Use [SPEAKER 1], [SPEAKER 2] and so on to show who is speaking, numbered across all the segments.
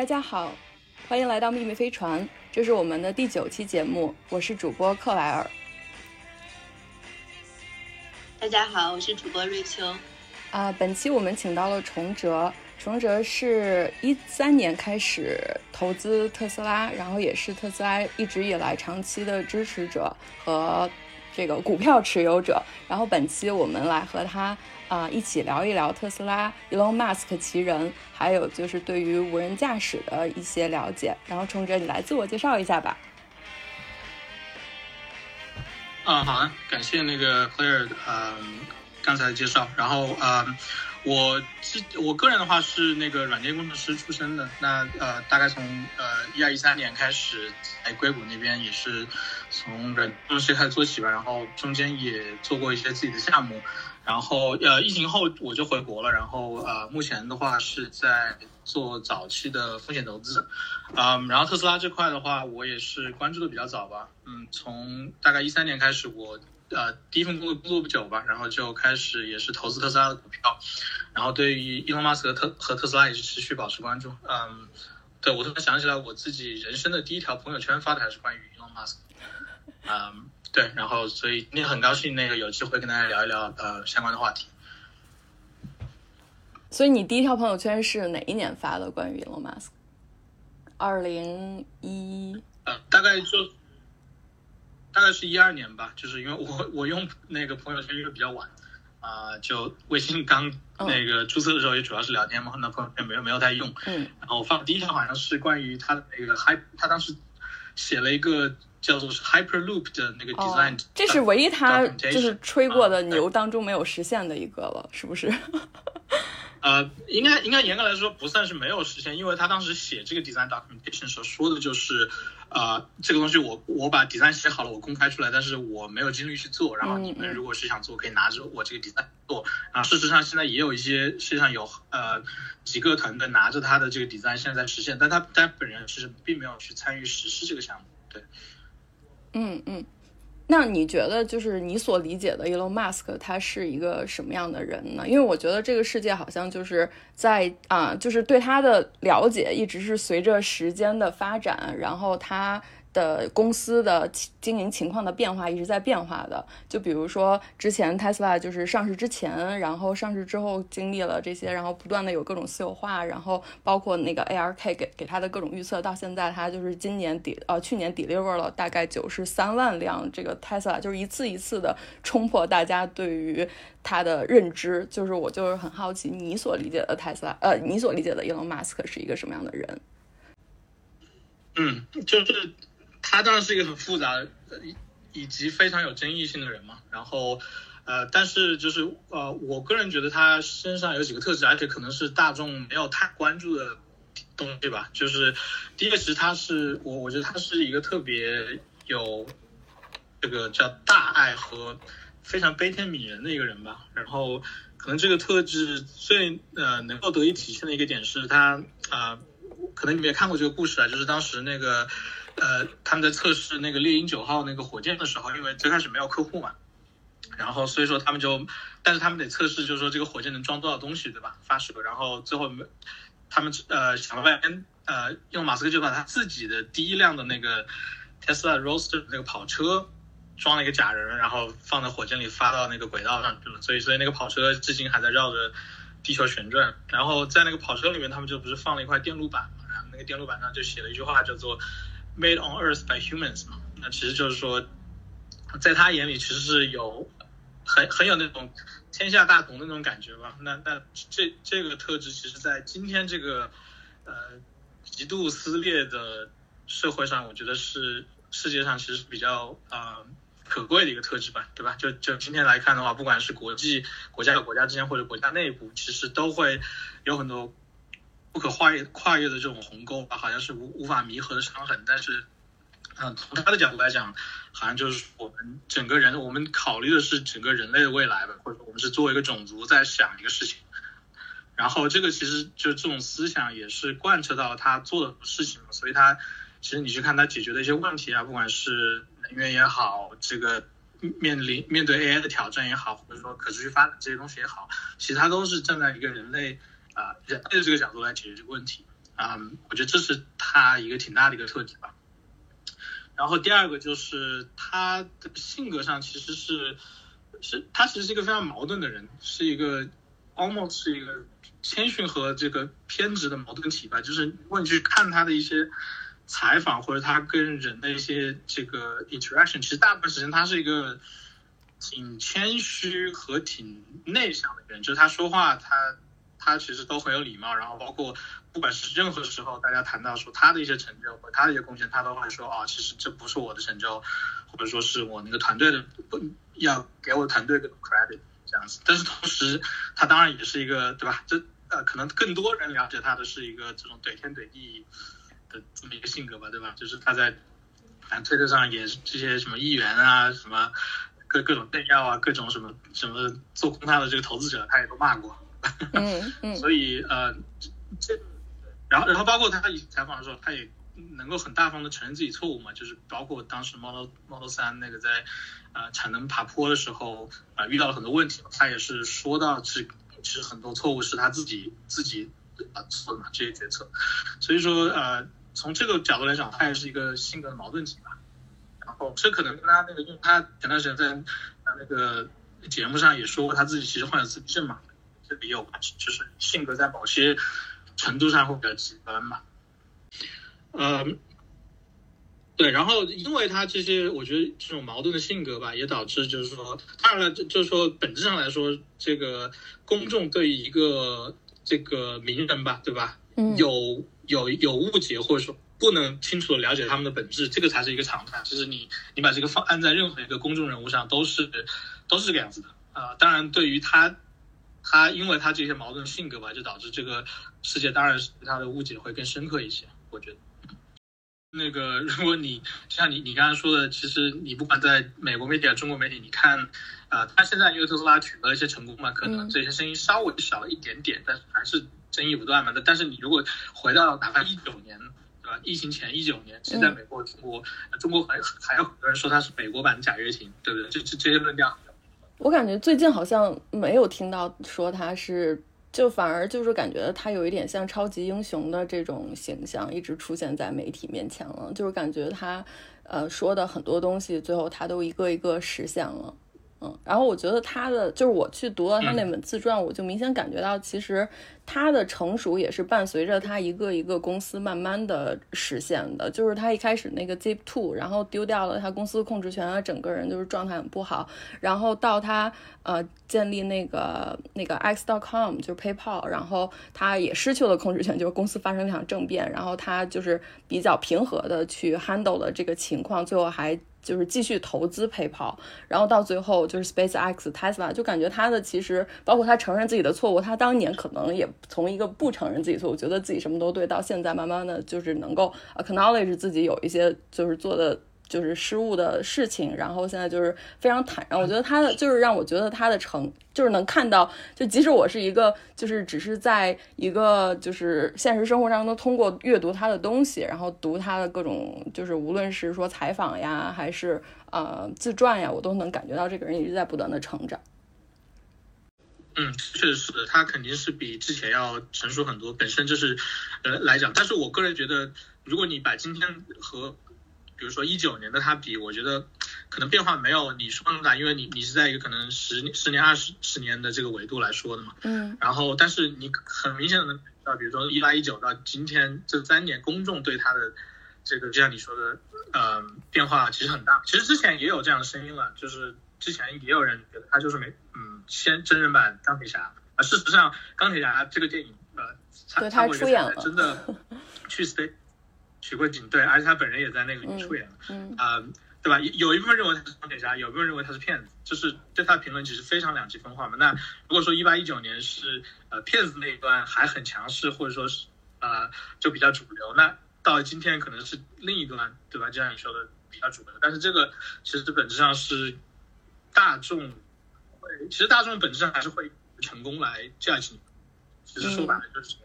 [SPEAKER 1] 大家好，欢迎来到秘密飞船，这是我们的第九期节目，我是主播克莱尔。
[SPEAKER 2] 大家好，我是主播瑞秋。
[SPEAKER 1] 啊，本期我们请到了崇哲，崇哲是一三年开始投资特斯拉，然后也是特斯拉一直以来长期的支持者和这个股票持有者。然后本期我们来和他啊一起聊一聊特斯拉、Elon Musk 旗人，还有就是对于无人驾驶的一些了解。然后崇哲，你来自我介绍一下吧。
[SPEAKER 3] 啊，好啊，感谢那个 Claire，呃，刚才的介绍。然后，呃，我自我个人的话是那个软件工程师出身的。那呃，大概从呃一二一三年开始，在硅谷那边也是从软工程师开始做起吧。然后中间也做过一些自己的项目。然后呃，疫情后我就回国了。然后呃，目前的话是在做早期的风险投资。嗯，然后特斯拉这块的话，我也是关注的比较早吧。嗯，从大概一三年开始，我呃第一份工作工作不久吧，然后就开始也是投资特斯拉的股票。然后对于伊隆马斯克特和特斯拉也是持续保持关注。嗯，对我突然想起来，我自己人生的第一条朋友圈发的还是关于伊隆马斯克。嗯。对，然后所以你很高兴那个有机会跟大家聊一聊呃相关的话题。
[SPEAKER 1] 所以你第一条朋友圈是哪一年发的？关于 Elon Musk？二零一
[SPEAKER 3] 呃，大概就大概是一二年吧，就是因为我我用那个朋友圈用的比较晚啊，就微信刚那个注册的时候也主要是聊天嘛，那朋友圈没有没有太用。
[SPEAKER 1] 嗯。
[SPEAKER 3] 然后我发第一条好像是关于他的那个 Hi，他当时写了一个。叫做是 Hyperloop 的那个 design，
[SPEAKER 1] 这是唯一他就是吹过的牛当中没有实现的一个了，是不是？
[SPEAKER 3] 呃，应该应该严格来说不算是没有实现，因为他当时写这个 design documentation 时候说的就是，呃，这个东西我我把 design 写好了，我公开出来，但是我没有精力去做，然后你们如果是想做，可以拿着我这个 design 做。啊，事实上现在也有一些世界上有呃几个团队拿着他的这个 design 现在在实现，但他他本人其实并没有去参与实施这个项目，对。
[SPEAKER 1] 嗯嗯，那你觉得就是你所理解的 Elon Musk 他是一个什么样的人呢？因为我觉得这个世界好像就是在啊，就是对他的了解一直是随着时间的发展，然后他。的公司的经营情况的变化一直在变化的，就比如说之前 Tesla 就是上市之前，然后上市之后经历了这些，然后不断的有各种私有化，然后包括那个 ARK 给给他的各种预测，到现在他就是今年底呃去年 deliver 了大概九十三万辆这个 Tesla，就是一次一次的冲破大家对于他的认知，就是我就是很好奇你所理解的 Tesla，呃你所理解的 Elon Musk 是一个什么样的人？
[SPEAKER 3] 嗯，就是。他当然是一个很复杂以以及非常有争议性的人嘛，然后，呃，但是就是呃，我个人觉得他身上有几个特质，而且可能是大众没有太关注的东西吧。就是第一个，其实他是我我觉得他是一个特别有这个叫大爱和非常悲天悯人的一个人吧。然后，可能这个特质最呃能够得以体现的一个点是他啊，可能你们也看过这个故事啊，就是当时那个。呃，他们在测试那个猎鹰九号那个火箭的时候，因为最开始没有客户嘛，然后所以说他们就，但是他们得测试，就是说这个火箭能装多少东西，对吧？发射，然后最后他们呃想了半天，呃，用马斯克就把他自己的第一辆的那个 Tesla Roadster 那个跑车装了一个假人，然后放在火箭里发到那个轨道上去了，所以所以那个跑车至今还在绕着地球旋转。然后在那个跑车里面，他们就不是放了一块电路板嘛，然后那个电路板上就写了一句话，叫做。Made on Earth by humans 嘛，那其实就是说，在他眼里其实是有很很有那种天下大同的那种感觉吧。那那这这个特质，其实在今天这个呃极度撕裂的社会上，我觉得是世界上其实比较啊可贵的一个特质吧，对吧？就就今天来看的话，不管是国际国家和国家之间，或者国家内部，其实都会有很多。不可跨越跨越的这种鸿沟吧，好像是无无法弥合的伤痕。但是，嗯，从他的角度来讲，好像就是我们整个人，我们考虑的是整个人类的未来吧，或者说我们是作为一个种族在想一个事情。然后，这个其实就这种思想也是贯彻到他做的事情。所以，他其实你去看他解决的一些问题啊，不管是能源也好，这个面临面对 AI 的挑战也好，或者说可持续发展这些东西也好，其实他都是站在一个人类。啊，人类的这个角度来解决这个问题，啊，我觉得这是他一个挺大的一个特质吧。然后第二个就是他的性格上其实是是，他其实是一个非常矛盾的人，是一个 almost 是一个谦逊和这个偏执的矛盾体吧。就是如果你去看他的一些采访或者他跟人的一些这个 interaction，其实大部分时间他是一个挺谦虚和挺内向的人，就是他说话他。他其实都很有礼貌，然后包括不管是任何时候，大家谈到说他的一些成就和他的一些贡献，他都会说啊，其实这不是我的成就，或者说是我那个团队的，不要给我团队个 credit 这样子。但是同时，他当然也是一个对吧？这呃，可能更多人了解他的是一个这种怼天怼地的这么一个性格吧，对吧？就是他在反正推特上也这些什么议员啊，什么各各种政要啊，各种什么什么做空他的这个投资者，他也都骂过。
[SPEAKER 1] 嗯嗯，
[SPEAKER 3] 所以呃，这，然后然后包括他采访的时候，他也能够很大方的承认自己错误嘛，就是包括当时 Model Model 三那个在呃产能爬坡的时候啊遇到了很多问题，他也是说到是其实很多错误是他自己自己啊错的嘛这些决策，所以说呃从这个角度来讲，他也是一个性格的矛盾体吧，然后这可能跟他那个，因为他前段时间在那个节目上也说过他自己其实患有自闭症嘛。也有关系，就是性格在某些程度上会比较极端嘛。嗯，对，然后因为他这些，我觉得这种矛盾的性格吧，也导致就是说，当然了，就就是说本质上来说，这个公众对于一个这个名人吧，对吧？
[SPEAKER 1] 嗯。
[SPEAKER 3] 有有有误解，或者说不能清楚的了解他们的本质，这个才是一个常态。就是你你把这个放按在任何一个公众人物上，都是都是这个样子的啊。当然，对于他。他因为他这些矛盾性格吧，就导致这个世界当然是对他的误解会更深刻一些。我觉得，那个如果你像你你刚刚说的，其实你不管在美国媒体、中国媒体，你看啊，他现在因为特斯拉取得了一些成功嘛，可能这些声音稍微小了一点点，但是还是争议不断嘛。但是你如果回到哪怕一九年，对吧？疫情前一九年，其实在美国、中国，中国还还有很多人说他是美国版的贾跃亭，对不对？这这这些论调。
[SPEAKER 1] 我感觉最近好像没有听到说他是，就反而就是感觉他有一点像超级英雄的这种形象一直出现在媒体面前了，就是感觉他，呃，说的很多东西最后他都一个一个实现了。嗯，然后我觉得他的就是我去读了他那本自传，我就明显感觉到，其实他的成熟也是伴随着他一个一个公司慢慢的实现的。就是他一开始那个 Zip Two，然后丢掉了他公司控制权，他整个人就是状态很不好。然后到他呃建立那个那个 X.com，就是 PayPal，然后他也失去了控制权，就是公司发生一场政变，然后他就是比较平和的去 handle 了这个情况，最后还。就是继续投资陪跑，然后到最后就是 SpaceX、Tesla，就感觉他的其实包括他承认自己的错误，他当年可能也从一个不承认自己错误，觉得自己什么都对，到现在慢慢的就是能够 acknowledge 自己有一些就是做的。就是失误的事情，然后现在就是非常坦然。我觉得他的就是让我觉得他的成就是能看到，就即使我是一个就是只是在一个就是现实生活当中通过阅读他的东西，然后读他的各种就是无论是说采访呀，还是呃自传呀，我都能感觉到这个人一直在不断的成长。
[SPEAKER 3] 嗯，确实是的，他肯定是比之前要成熟很多。本身就是呃来讲，但是我个人觉得，如果你把今天和比如说一九年的他比，我觉得可能变化没有你说那么大，因为你你是在一个可能十十年二十十年的这个维度来说的嘛。
[SPEAKER 1] 嗯。
[SPEAKER 3] 然后，但是你很明显的能到，比如说一八一九到今天这三年，公众对他的这个就像你说的，呃，变化其实很大。其实之前也有这样的声音了，就是之前也有人觉得他就是没嗯，先真人版钢铁侠啊。事实上，钢铁侠这个电影呃，
[SPEAKER 1] 他他出演了，
[SPEAKER 3] 真的 去 stay。取过景，对，而且他本人也在那个里面出演了，
[SPEAKER 1] 嗯
[SPEAKER 3] 啊，对吧？有一部分认为他是钢铁侠，有一部分认为他是骗子，就是对他的评论其实非常两极分化嘛。那如果说一八一九年是呃骗子那一端还很强势，或者说是呃就比较主流，那到今天可能是另一端，对吧？就像你说的比较主流，但是这个其实本质上是大众会，其实大众本质上还是会成功来 judge 你，其实说白了就是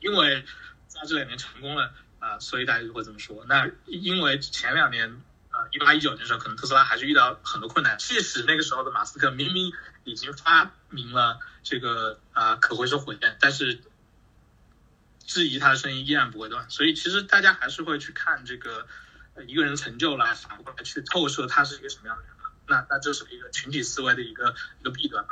[SPEAKER 3] 因为在这两年成功了。啊，所以大家就会这么说。那因为前两年，呃，一八一九年的时候，可能特斯拉还是遇到很多困难。即使那个时候的马斯克明明已经发明了这个啊可回收火箭，但是质疑他的声音依然不会断。所以其实大家还是会去看这个一个人成就来反过来去透射他是一个什么样的人。那那这是一个群体思维的一个一个弊端。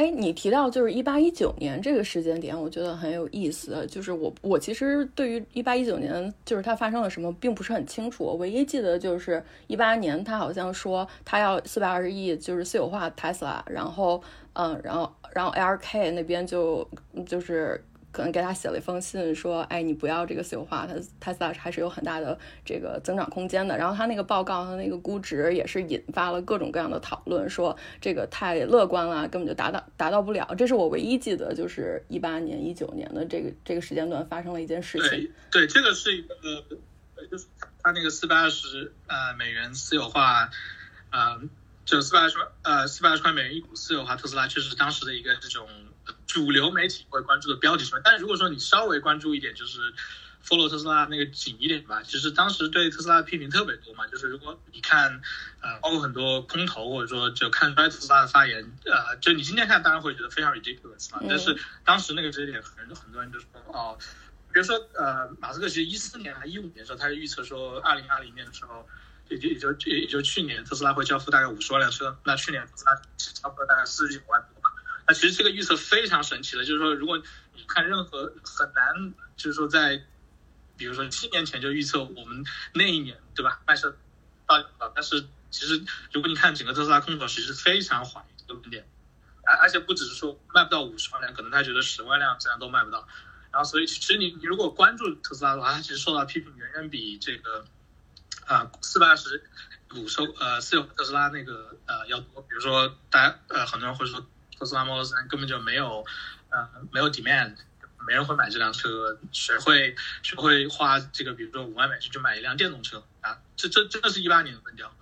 [SPEAKER 1] 哎，你提到就是一八一九年这个时间点，我觉得很有意思。就是我我其实对于一八一九年就是它发生了什么，并不是很清楚。唯一记得就是一八年，他好像说他要四百二十亿，就是私有化 Tesla，然后嗯，然后然后 LK 那边就就是。可能给他写了一封信，说：“哎，你不要这个私有化，它它斯拉还是有很大的这个增长空间的。”然后他那个报告，他那个估值也是引发了各种各样的讨论，说这个太乐观了，根本就达到达到不了。这是我唯一记得，就是一八年、一九年的这个这个时间段发生了一件事
[SPEAKER 3] 情。对，这个是一个，就是他那个四百二十呃美元私有化，呃，就四百二十呃四百二十块美元一股私有化特斯拉，确实当时的一个这种。主流媒体会关注的标题什么？但是如果说你稍微关注一点，就是 follow 特斯拉那个紧一点吧。其实当时对特斯拉的批评特别多嘛，就是如果你看，呃，包括很多空头或者说就看衰特斯拉的发言，呃，就你今天看当然会觉得非常 ridiculous 嘛。但是当时那个节点，很很多人就说，哦，比如说呃，马斯克其实一四年还一五年的时候，他就预测说，二零二零年的时候，也就也就也就去年特斯拉会交付大概五十万辆车，那去年特斯拉差不多大概四十九万。其实这个预测非常神奇的，就是说，如果你看任何很难，就是说在，比如说七年前就预测我们那一年，对吧？卖车到但是其实如果你看整个特斯拉空头，其实非常缓一个论点，而而且不只是说卖不到五十万辆，可能他觉得十万辆这样都卖不到。然后所以其实你你如果关注特斯拉的话，它其实受到批评远远比这个啊四百二十五收呃私有特斯拉那个呃要多。比如说大家呃很多人会说。特斯拉 Model 3根本就没有，呃，没有 demand，没人会买这辆车，谁会谁会花这个，比如说五万美金去买一辆电动车啊？这这真的是一八年的论调，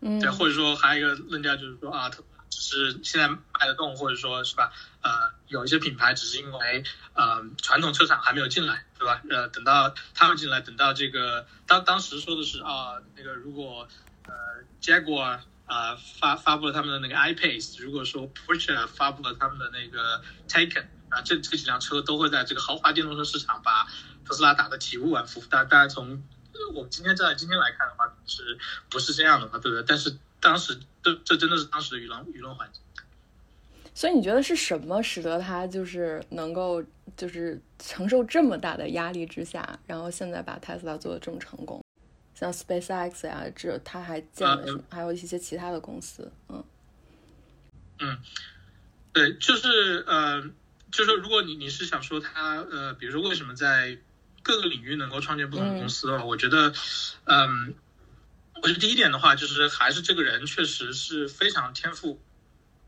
[SPEAKER 1] 嗯，
[SPEAKER 3] 对，或者说还有一个论调就是说啊，只是现在卖得动，或者说是吧？呃，有一些品牌只是因为呃传统车厂还没有进来，对吧？呃，等到他们进来，等到这个当当时说的是啊，那个如果呃 Jaguar。啊，发发布了他们的那个 iPace。如果说 Porsche 发布了他们的那个 Taycan，啊，这这几辆车都会在这个豪华电动车市场把特斯拉打得体无完肤。大大家从我们今天站在今天来看的话，是不是这样的嘛？对不对？但是当时这这真的是当时的舆论舆论环境。
[SPEAKER 1] 所以你觉得是什么使得他就是能够就是承受这么大的压力之下，然后现在把特斯拉做的这么成功？像 SpaceX 呀，这他还建了，还有一些其他的公司，
[SPEAKER 3] 嗯，嗯，对，就是呃，就是说，如果你你是想说他呃，比如说为什么在各个领域能够创建不同的公司的话，我觉得，嗯，我觉得第一点的话，就是还是这个人确实是非常天赋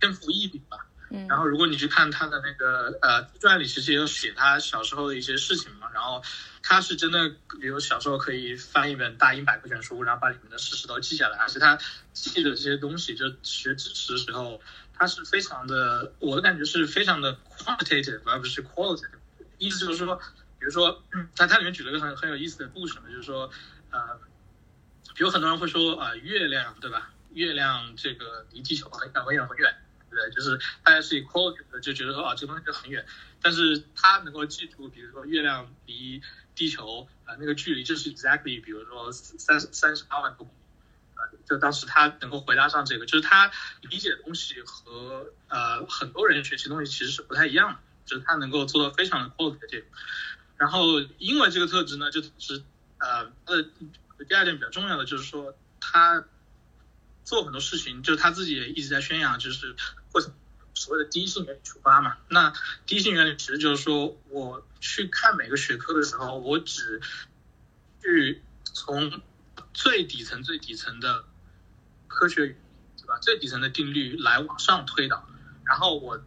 [SPEAKER 3] 天赋异禀吧。然后如果你去看他的那个呃自传里，其实也有写他小时候的一些事情嘛。然后他是真的，比如小时候可以翻一本大英百科全书，然后把里面的事实都记下来。而且他记的这些东西，就学知识的时候，他是非常的，我的感觉是非常的 quantitative 而不是 qualitative。意思就是说，比如说他他里面举了个很很有意思的故事嘛，就是说呃，比如很多人会说啊，月亮对吧？月亮这个离地球很远很远很远。对，就是大家是以 quality 的，就觉得说啊，这个东西就很远，但是他能够记住，比如说月亮离地球啊那个距离就是 exactly，比如说三三十八万多公里，呃，就当时他能够回答上这个，就是他理解的东西和呃很多人学习东西其实是不太一样的，就是他能够做到非常的 qualitative。然后因为这个特质呢，就是呃，他的第二点比较重要的就是说他做很多事情，就是他自己也一直在宣扬，就是。或者所谓的第一性原理出发嘛？那第一性原理其实就是说，我去看每个学科的时候，我只去从最底层、最底层的科学，对吧？最底层的定律来往上推导，然后我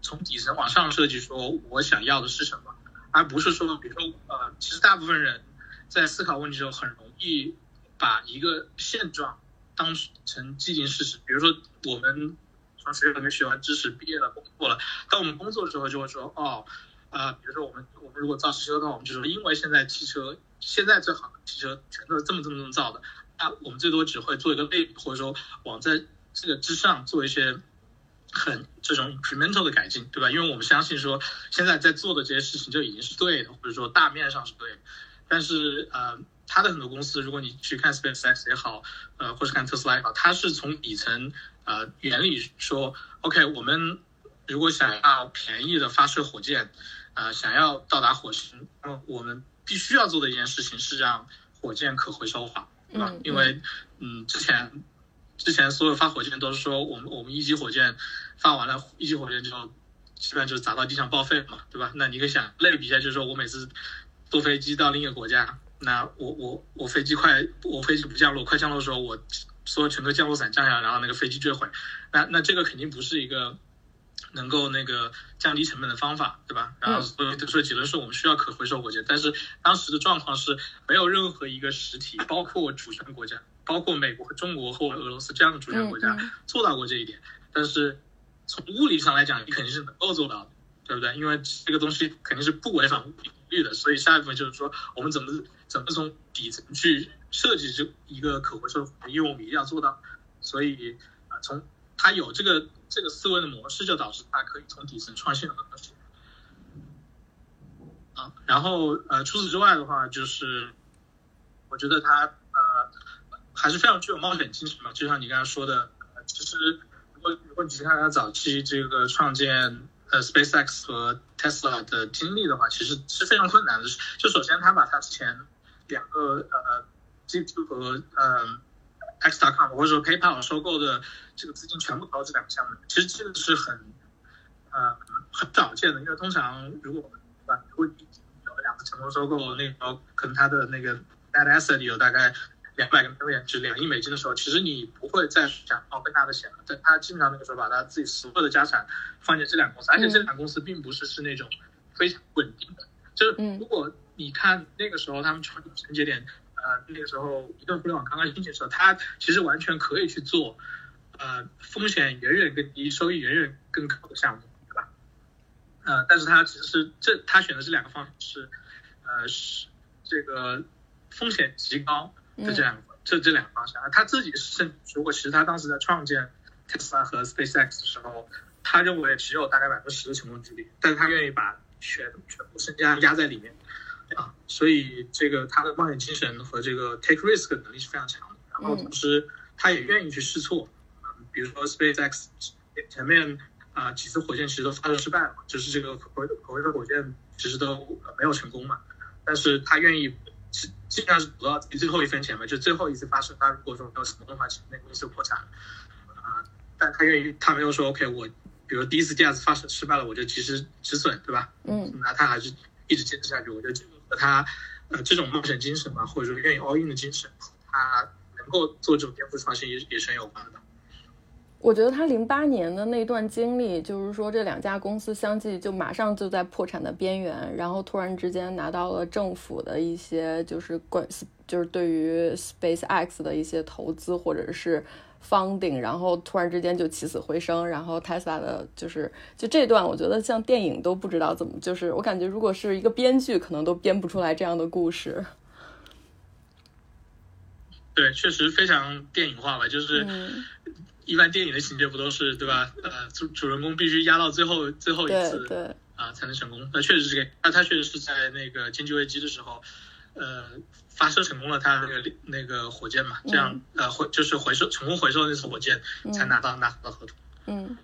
[SPEAKER 3] 从底层往上设计，说我想要的是什么，而不是说，比如说，呃，其实大部分人在思考问题的时候，很容易把一个现状当成既定事实，比如说我们。从学校里面学完知识，毕业了，工作了。当我们工作的时候，就会说，哦，啊，比如说我们我们如果造汽车的话，我们就说，因为现在汽车现在最好的汽车全都是这么这么这么造的，那我们最多只会做一个类比，或者说往在这个之上做一些很这种 incremental 的改进，对吧？因为我们相信说现在在做的这些事情就已经是对的，或者说大面上是对的。但是呃，它的很多公司，如果你去看 SpaceX 也好，呃，或是看特斯拉也好，它是从底层呃原理说，OK，我们如果想要便宜的发射火箭，呃，想要到达火星，那么我们必须要做的一件事情是让火箭可回收化，对吧？因为嗯，之前之前所有发火箭都是说，我们我们一级火箭发完了，一级火箭就基本上就砸到地上报废嘛，对吧？那你可以想类比一下，就是说我每次。坐飞机到另一个国家，那我我我飞机快，我飞机不降落，快降落的时候，我所有全都降落伞降下来，然后那个飞机坠毁，那那这个肯定不是一个能够那个降低成本的方法，对吧？然后所以所以结论是我们需要可回收火箭，但是当时的状况是没有任何一个实体，包括主权国家，包括美国和中国或俄罗斯这样的主权国家做到过这一点。但是从物理上来讲，你肯定是能够做到的，对不对？因为这个东西肯定是不违反物理。的，所以下一部分就是说，我们怎么怎么从底层去设计这一个可回收，因为我们一定要做到。所以啊，从他有这个这个思维的模式，就导致他可以从底层创新很多东西。啊，然后呃，除此之外的话，就是我觉得他呃还是非常具有冒险精神嘛，就像你刚才说的，其实如果如果你看他早期这个创建。呃，SpaceX 和 Tesla 的经历的话，其实是非常困难的。就首先，他把他之前两个呃 g p 和呃 X.com 或者说 PayPal 收购的这个资金全部投到这两个项目，其实这个是很呃很少见的。因为通常如果我们对吧，如果你有两个成功收购，那时候可能他的那个 net asset 有大概。两百个 million 就两亿美金的时候，其实你不会再想哦更大的钱了。但他基本上那个时候把他自己所有的家产放进这两个公司，而且这两个公司并不是是那种非常稳定的。就是如果你看那个时候他们传承节点，呃，那个时候移动互联网刚刚兴起的时候，他其实完全可以去做，呃，风险远远更低、收益远远更高的项目，对吧？呃，但是他其实是这他选的这两个方式，呃，是这个风险极高。这这两个，这这两个方向。啊，他自己是如果其实他当时在创建 Tesla 和 SpaceX 的时候，他认为只有大概百分之十的成功几率，但是他愿意把全全部身家压在里面。啊，所以这个他的冒险精神和这个 take risk 的能力是非常强的，然后同时他也愿意去试错，嗯，比如说 SpaceX 前面啊几次火箭其实都发射失败了，就是这个可可回收火箭其实都没有成功嘛，但是他愿意。基本上是赌到最后一分钱嘛，就最后一次发生，他如果说没有成功的话，其实那公司就破产了啊。但他愿意，他没有说 OK，我比如第一次、第二次发射失败了，我就及时止损，对吧？
[SPEAKER 1] 嗯。
[SPEAKER 3] 那他还是一直坚持下去。我觉得这个和他呃这种冒险精神嘛，或者说愿意 all in 的精神，他能够做这种颠覆创新，也也是很有关的。
[SPEAKER 1] 我觉得他零八年的那段经历，就是说这两家公司相继就马上就在破产的边缘，然后突然之间拿到了政府的一些就是关就是对于 SpaceX 的一些投资或者是 funding，然后突然之间就起死回生，然后 Tesla 的就是就这段，我觉得像电影都不知道怎么，就是我感觉如果是一个编剧，可能都编不出来这样的故事。
[SPEAKER 3] 对，确实非常电影化吧，就是。一般电影的情节不都是对吧？呃，主主人公必须压到最后最后一次，
[SPEAKER 1] 对
[SPEAKER 3] 啊才能成功。那确实是这个，那他确实是在那个经济危机的时候，呃，发射成功了他那个那个火箭嘛，这样呃回就是回收成功回收那次火箭才拿到拿到合同。
[SPEAKER 1] 嗯，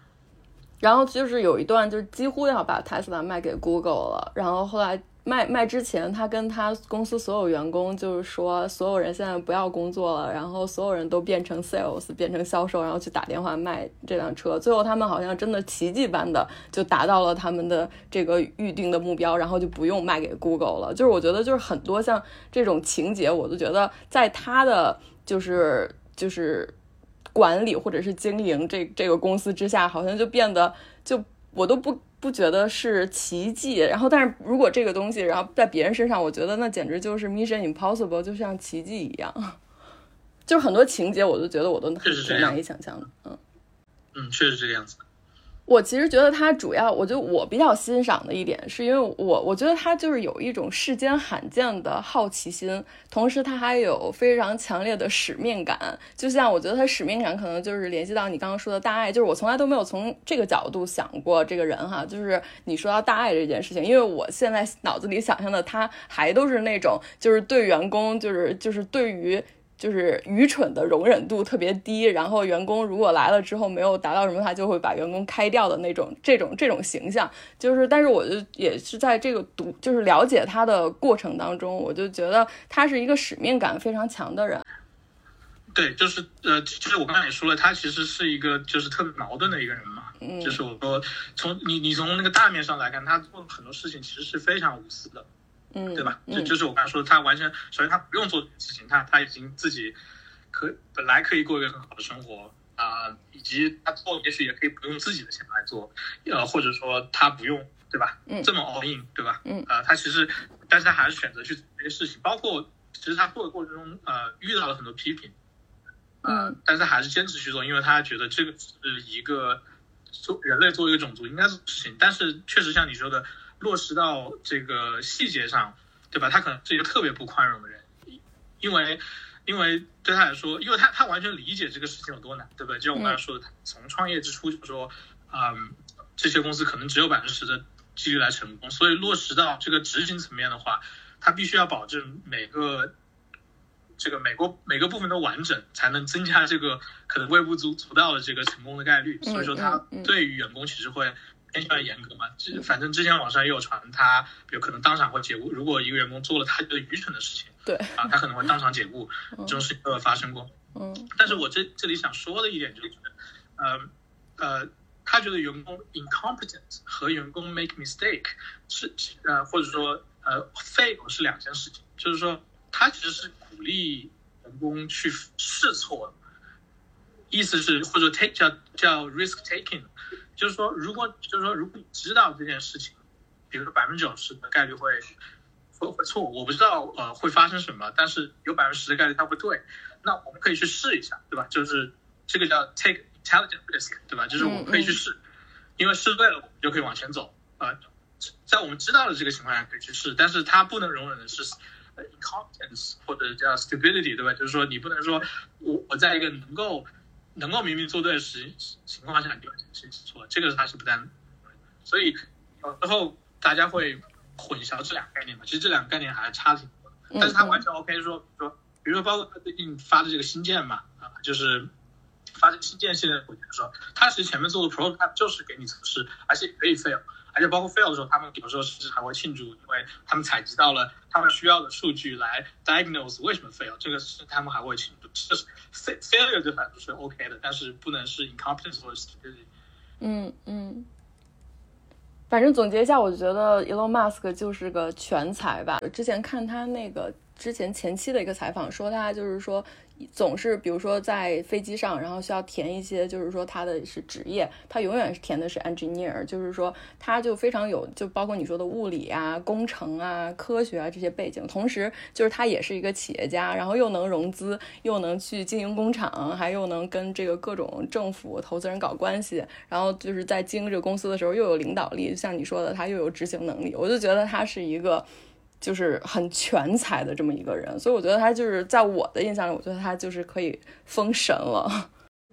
[SPEAKER 1] 然后就是有一段就是几乎要把 Tesla 卖给 Google 了，然后后来。卖卖之前，他跟他公司所有员工就是说，所有人现在不要工作了，然后所有人都变成 sales，变成销售，然后去打电话卖这辆车。最后他们好像真的奇迹般的就达到了他们的这个预定的目标，然后就不用卖给 Google 了。就是我觉得就是很多像这种情节，我都觉得在他的就是就是管理或者是经营这这个公司之下，好像就变得就我都不。不觉得是奇迹，然后但是如果这个东西，然后在别人身上，我觉得那简直就是 Mission Impossible，就像奇迹一样。就是很多情节，我都觉得我都很难以想象的。
[SPEAKER 3] 嗯嗯，确实这个样子。
[SPEAKER 1] 我其实觉得他主要，我就我比较欣赏的一点，是因为我我觉得他就是有一种世间罕见的好奇心，同时他还有非常强烈的使命感。就像我觉得他使命感可能就是联系到你刚刚说的大爱，就是我从来都没有从这个角度想过这个人哈，就是你说到大爱这件事情，因为我现在脑子里想象的他还都是那种就是对员工就是就是对于。就是愚蠢的容忍度特别低，然后员工如果来了之后没有达到什么，他就会把员工开掉的那种，这种这种形象。就是，但是我就也是在这个读，就是了解他的过程当中，我就觉得他是一个使命感非常强的人。
[SPEAKER 3] 对，就是呃，就是我刚才也说了，他其实是一个就是特别矛盾的一个人嘛。嗯。就是我说，从你你从那个大面上来看，他做很多事情其实是非常无私的。
[SPEAKER 1] 嗯，
[SPEAKER 3] 对吧？就就是我刚才说的，他完全首先他不用做这件事情，他他已经自己可本来可以过一个很好的生活啊，以及他做也许也可以不用自己的钱来做，呃，或者说他不用，对吧？
[SPEAKER 1] 嗯，
[SPEAKER 3] 这么 all in，对吧？
[SPEAKER 1] 嗯，
[SPEAKER 3] 呃，他其实，但是他还是选择去做这些事情，包括其实他做的过程中，呃，遇到了很多批评，
[SPEAKER 1] 嗯，
[SPEAKER 3] 但是他还是坚持去做，因为他觉得这个是一个做人类作为一个种族应该做的事情，但是确实像你说的。落实到这个细节上，对吧？他可能是一个特别不宽容的人，因为，因为对他来说，因为他他完全理解这个事情有多难，对不对？就像我刚才说的，从创业之初就说，嗯，这些公司可能只有百分之十的几率来成功，所以落实到这个执行层面的话，他必须要保证每个这个每个每个部分都完整，才能增加这个可能微不足足道的这个成功的概率。所以说，他对于员工其实会。偏向严格嘛，反正之前网上也有传，他有可能当场会解雇。如果一个员工做了他觉得愚蠢的事情，
[SPEAKER 1] 对
[SPEAKER 3] 啊，他可能会当场解雇。这种事情都有发生过。
[SPEAKER 1] 嗯，
[SPEAKER 3] 但是我这这里想说的一点就是，呃呃，他觉得员工 incompetent 和员工 make mistake 是呃或者说呃 fail 是两件事情。就是说，他其实是鼓励员工去试错，意思是或者 take 叫叫 risk taking。就是说，如果就是说，如果你知道这件事情，比如说百分之九十的概率会会会错，我不知道呃会发生什么，但是有百分之十的概率它会对，那我们可以去试一下，对吧？就是这个叫 take intelligent risk，对吧？就是我们可以去试，因为试对了，我们就可以往前走啊。在我们知道的这个情况下可以去试，但是它不能容忍的是 incompetence 或者叫 stability，对吧？就是说你不能说我我在一个能够。能够明明做对的事情况下，你把这个事情错，这个他是不担。所以有时候大家会混淆这两个概念嘛，其实这两个概念还是差挺多的。但是他完全 OK，说说，比如说包括他最近发的这个新建嘛，啊，就是发这个新建系列的时候，他其实前面做的 program 就是给你测试，而且可以 fail。而且包括 fail 的时候，他们有时候甚至还会庆祝，因为他们采集到了他们需要的数据来 diagnose 为什么 fail，这个是他们还会庆祝。就是 failure 对他来说是 OK 的，但是不能是 incompetence 或者 stupidity。
[SPEAKER 1] 嗯嗯。反正总结一下，我觉得 Elon Musk 就是个全才吧。之前看他那个之前前期的一个采访，说他就是说。总是比如说在飞机上，然后需要填一些，就是说他的是职业，他永远是填的是 engineer，就是说他就非常有，就包括你说的物理啊、工程啊、科学啊这些背景，同时就是他也是一个企业家，然后又能融资，又能去经营工厂，还又能跟这个各种政府投资人搞关系，然后就是在经营这个公司的时候又有领导力，像你说的，他又有执行能力，我就觉得他是一个。就是很全才的这么一个人，所以我觉得他就是在我的印象里，我觉得他就是可以封神了。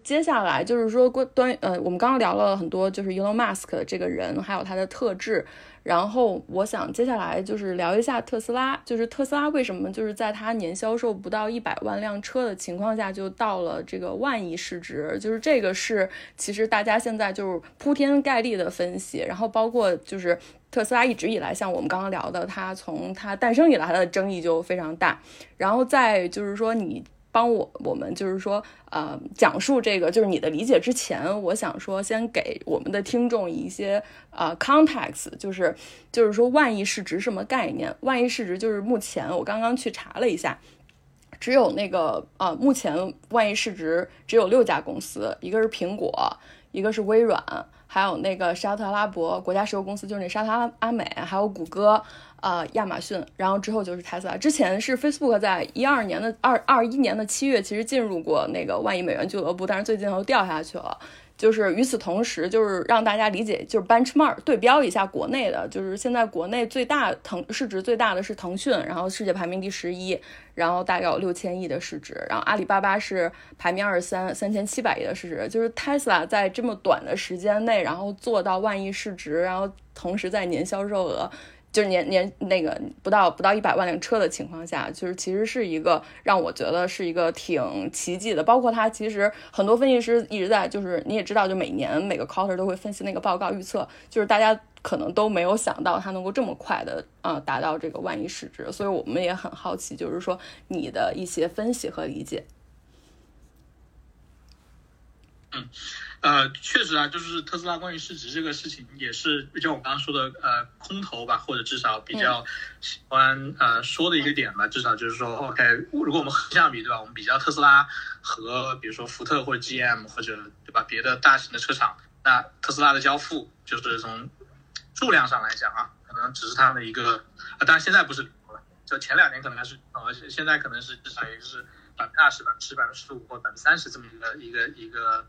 [SPEAKER 1] 接下来就是说关端呃，我们刚刚聊了很多，就是 Elon Musk 这个人，还有他的特质。然后我想接下来就是聊一下特斯拉，就是特斯拉为什么就是在它年销售不到一百万辆车的情况下就到了这个万亿市值，就是这个是其实大家现在就是铺天盖地的分析，然后包括就是特斯拉一直以来像我们刚刚聊的，它从它诞生以来它的争议就非常大，然后再就是说你。帮我我们就是说，呃，讲述这个就是你的理解之前，我想说先给我们的听众一些呃 context，就是就是说万亿市值什么概念？万亿市值就是目前我刚刚去查了一下，只有那个呃，目前万亿市值只有六家公司，一个是苹果，一个是微软，还有那个沙特阿拉伯国家石油公司，就是那沙特阿美，还有谷歌。呃，亚马逊，然后之后就是特斯拉。之前是 Facebook 在一二年的二二一年的七月，其实进入过那个万亿美元俱乐部，但是最近又掉下去了。就是与此同时，就是让大家理解，就是 benchmark 对标一下国内的，就是现在国内最大腾市值最大的是腾讯，然后世界排名第十一，然后大概有六千亿的市值，然后阿里巴巴是排名二三，三千七百亿的市值，就是 Tesla 在这么短的时间内，然后做到万亿市值，然后同时在年销售额。就是年年那个不到不到一百万辆车的情况下，就是其实是一个让我觉得是一个挺奇迹的。包括它其实很多分析师一直在，就是你也知道，就每年每个 quarter 都会分析那个报告预测，就是大家可能都没有想到它能够这么快的啊达到这个万亿市值。所以我们也很好奇，就是说你的一些分析和理解。
[SPEAKER 3] 嗯。呃，确实啊，就是特斯拉关于市值这个事情，也是就像我刚刚说的，呃，空头吧，或者至少比较喜欢呃说的一个点吧。至少就是说，OK，如果我们横向比，对吧？我们比较特斯拉和比如说福特或者 GM 或者对吧别的大型的车厂，那特斯拉的交付就是从数量上来讲啊，可能只是它的一个，啊，当然现在不是了，就前两年可能还是，而且现在可能是至少也是百分之二十、百分之十、百分之十五或百分之三十这么一个一个一个。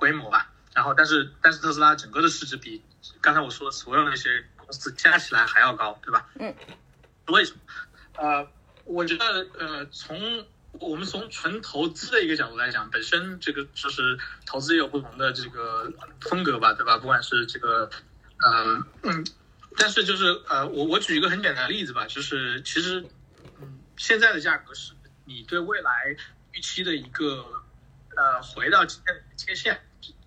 [SPEAKER 3] 规模吧，然后但是但是特斯拉整个的市值比刚才我说的所有那些公司加起来还要高，对吧？
[SPEAKER 1] 嗯。
[SPEAKER 3] 为什么？呃，我觉得呃，从我们从纯投资的一个角度来讲，本身这个就是投资也有不同的这个风格吧，对吧？不管是这个呃嗯，但是就是呃，我我举一个很简单的例子吧，就是其实嗯，现在的价格是你对未来预期的一个呃，回到今天的切线。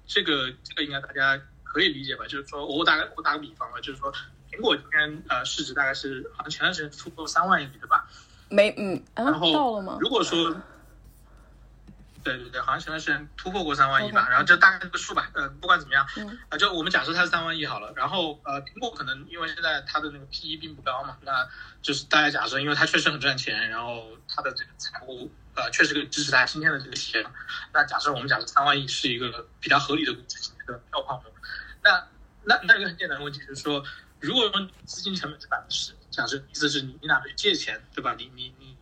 [SPEAKER 3] 这个这个应该大家可以理解吧？就是说我打个我打个比方吧，就是说苹果今天呃市值大概是好像前段时间突破三万亿对吧？
[SPEAKER 1] 没嗯，
[SPEAKER 3] 然后
[SPEAKER 1] 到了吗？
[SPEAKER 3] 如果说对对对，好像前段时间突破过三万亿吧，然后就大概这个数吧。呃，不管怎么样，啊，就我们假设它是三万亿好了。然后呃，苹果可能因为现在它的那个 P E 并不高嘛，那就是大家假设，因为它确实很赚钱，然后它的这个财务。呃，确实可以支持它今天的这个企业。那假设我们假设三万亿是一个比较合理的估值型的票泡沫，那那那一个很简单的问题就是说，如果说资金成本是百分之十，假设意思是你你哪怕借钱，对吧？你你你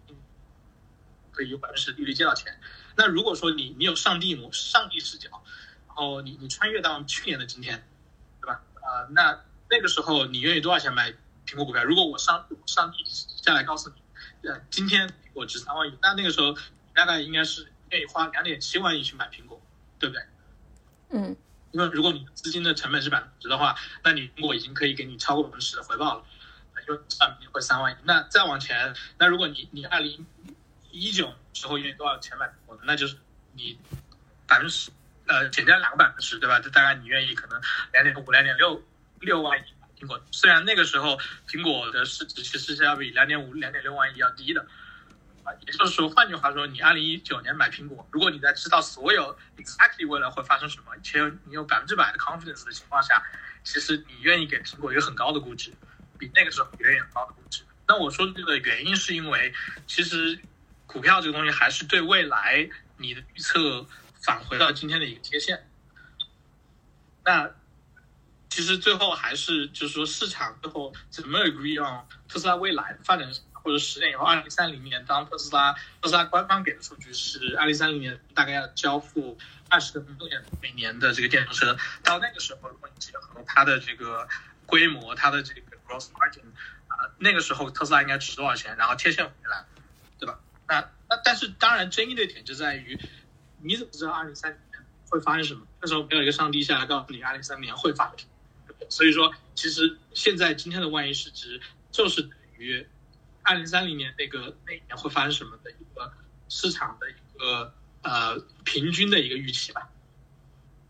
[SPEAKER 3] 可以有百分之十利率借到钱。那如果说你你有上帝模上帝视角，然后你你穿越到去年的今天，对吧？啊，那那个时候你愿意多少钱买苹果股票？如果我上上帝下来告诉你，呃，今天。我值三万亿，那那个时候大概应该是愿意花两点七万亿去买苹果，对不对？
[SPEAKER 1] 嗯，
[SPEAKER 3] 因为如果你资金的成本是百分之的话，那你苹果已经可以给你超过百分之十的回报了，因为算会三万亿。那再往前，那如果你你二零一九时候愿意多少钱买苹果，那就是你百分之十，呃，减掉两个百分之十，对吧？就大概你愿意可能两点五、两点六六万亿买苹果。虽然那个时候苹果的市值其实是要比两点五、两点六万亿要低的。啊，也就是说，换句话说，你二零一九年买苹果，如果你在知道所有 exactly 未来会发生什么，且你有百分之百的 confidence 的情况下，其实你愿意给苹果一个很高的估值，比那个时候远远高的估值。那我说这个原因是因为，其实股票这个东西还是对未来你的预测返回到今天的一个贴现。那其实最后还是就是说，市场最后怎么 agree on 特斯拉未来发展？或者十年以后，二零三零年，当特斯拉特斯拉官方给的数据是二零三零年大概要交付二十个亿度电每年的这个电动车，到那个时候，如果你结合它的这个规模，它的这个 gross margin，啊，那个时候特斯拉应该值多少钱？然后贴现回来，对吧？那那但是当然争议的点就在于，你怎么知道二零三零年会发生什么？那时候没有一个上帝下来告诉你二零三零年会发生什么，所以说其实现在今天的万亿市值就是等于。二零三零年那个那一年会发生什么的一个市场的一个呃平均的一个预期吧，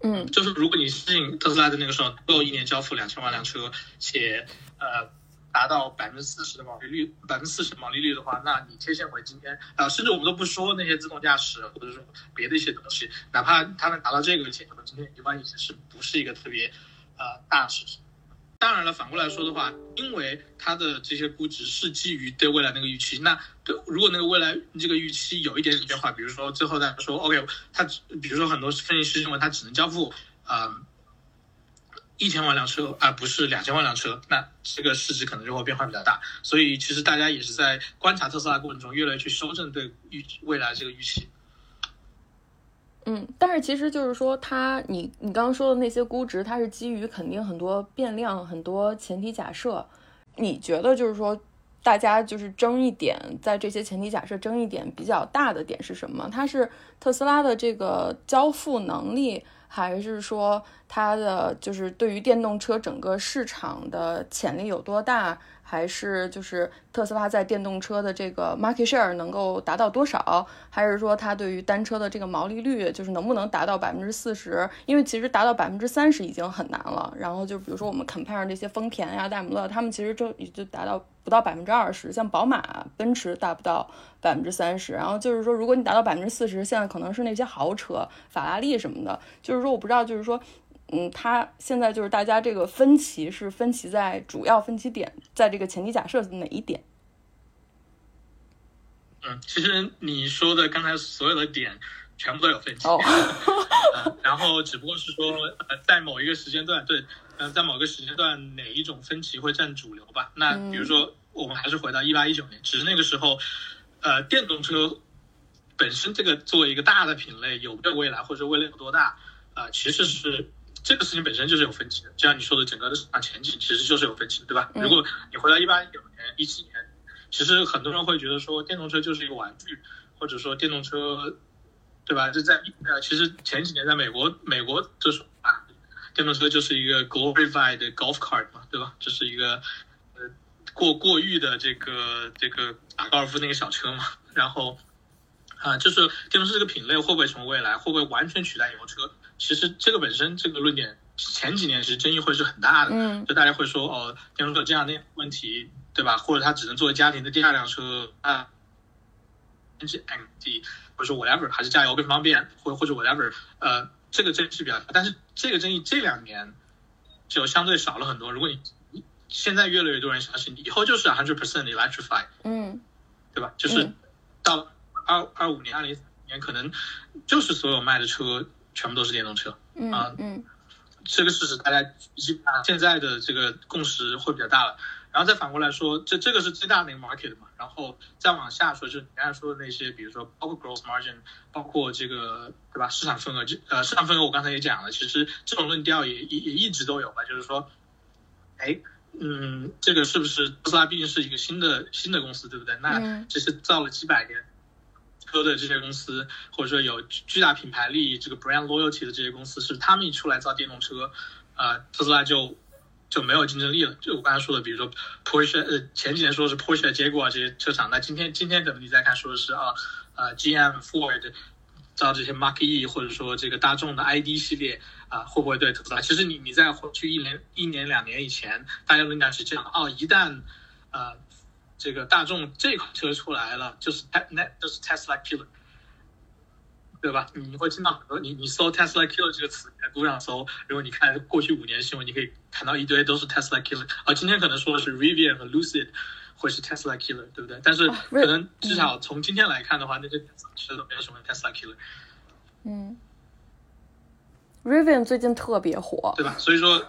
[SPEAKER 1] 嗯，
[SPEAKER 3] 就是如果你信特斯拉的那个时候够一年交付两千万辆车，且呃达到百分之四十的毛利率，百分之四十毛利率的话，那你贴现回今天啊，甚至我们都不说那些自动驾驶或者说别的一些东西，哪怕它能达到这个钱，今天一万亿其实不是一个特别呃大事情。当然了，反过来说的话，因为它的这些估值是基于对未来那个预期，那对如果那个未来这个预期有一点点变化，比如说最后大家说 OK，它比如说很多分析师认为它只能交付啊一千万辆车，而不是两千万辆车，那这个市值可能就会变化比较大。所以其实大家也是在观察特斯拉过程中，越来越去修正对预未来这个预期。
[SPEAKER 1] 嗯，但是其实就是说，它你你刚刚说的那些估值，它是基于肯定很多变量、很多前提假设。你觉得就是说，大家就是争一点，在这些前提假设争一点比较大的点是什么？它是特斯拉的这个交付能力，还是说它的就是对于电动车整个市场的潜力有多大？还是就是特斯拉在电动车的这个 market share 能够达到多少？还是说它对于单车的这个毛利率，就是能不能达到百分之四十？因为其实达到百分之三十已经很难了。然后就比如说我们 compare 这些丰田呀、戴姆勒，他们其实就也就达到不到百分之二十。像宝马、奔驰达不到百分之三十。然后就是说，如果你达到百分之四十，现在可能是那些豪车，法拉利什么的。就是说，我不知道，就是说。嗯，它现在就是大家这个分歧是分歧在主要分歧点，在这个前提假设哪一点？
[SPEAKER 3] 嗯，其实你说的刚才所有的点全部都有分歧，然后只不过是说呃，在某一个时间段，对，嗯，在某个时间段哪一种分歧会占主流吧？那比如说我们还是回到一八一九年，只是那个时候，呃，电动车本身这个作为一个大的品类，有没有未来或者未来有多大啊？其实是。这个事情本身就是有分歧的，就像你说的，整个的市场前景其实就是有分歧，对吧？如果你回到一八一九年、一七年，其实很多人会觉得说电动车就是一个玩具，或者说电动车，对吧？就在呃，其实前几年在美国，美国就是啊，电动车就是一个 glorified golf cart 嘛，对吧？这是一个呃过过誉的这个这个打高尔夫那个小车嘛。然后啊，就是电动车这个品类会不会成为未来？会不会完全取代油车？其实这个本身这个论点前几年其实争议会是很大的，嗯，就大家会说哦，电动车这样那问题，对吧？或者它只能作为家庭的第二辆车啊，经济 MD 或者说 whatever 还是加油更方便，或或者 whatever，呃，这个争议是比较大。但是这个争议这两年就相对少了很多。如果你现在越来越多人相信，以后就是 hundred percent electrify，
[SPEAKER 1] 嗯，
[SPEAKER 3] 对吧？就是到二二五年、二零年，可能就是所有卖的车。全部都是电动车，
[SPEAKER 1] 啊，嗯，
[SPEAKER 3] 这个事实大家基本上现在的这个共识会比较大了。然后再反过来说，这这个是最大的一个 market 嘛，然后再往下说，就是你刚才说的那些，比如说包括 gross margin，包括这个对吧？市场份额，这呃市场份额我刚才也讲了，其实这种论调也也也一直都有吧，就是说，哎，嗯，这个是不是特斯拉毕竟是一个新的新的公司，对不对？那这是造了几百年。车的这些公司，或者说有巨大品牌利益、这个 brand loyalty 的这些公司，是他们一出来造电动车，呃，特斯拉就就没有竞争力了。就我刚才说的，比如说 Porsche，呃，前几年说是 Porsche、结果这些车厂，那今天今天可能你再看说的是啊，呃，GM、Ford 造这些 Mark E，或者说这个大众的 ID 系列啊，会不会对特斯拉？其实你你在过去一年一年两年以前，大家论调是这样哦，一旦呃。这个大众这款车出来了，就是那就是 Tesla Killer，对吧？你会听到很多，你你搜 Tesla Killer 这个词，在路上搜，如果你看过去五年新闻，你可以看到一堆都是 Tesla Killer。啊，今天可能说的是 Rivian 和 Lucid 会是 Tesla Killer，对不对？但是可能至少从今天来看的话，那些车都没有什么 Tesla Killer。
[SPEAKER 1] 嗯，Rivian 最近特别火，
[SPEAKER 3] 对吧？所以说，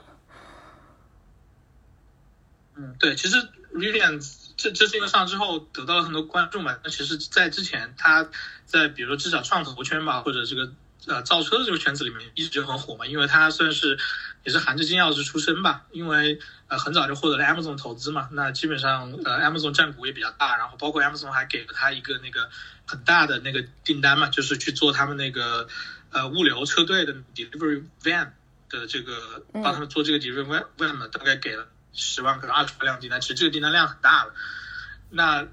[SPEAKER 3] 嗯，对，其实 Rivian。这这是因为上之后得到了很多关注嘛？那其实，在之前他在比如说至少创投圈吧，或者这个呃造车的这个圈子里面一直就很火嘛，因为他算是也是含着金钥匙出身吧，因为呃很早就获得了 Amazon 投资嘛，那基本上呃 Amazon 占股也比较大，然后包括 Amazon 还给了他一个那个很大的那个订单嘛，就是去做他们那个呃物流车队的 delivery van 的这个帮他们做这个 delivery van 嘛，大概给了。十万可能二十万辆订单，其实这个订单量很大了。那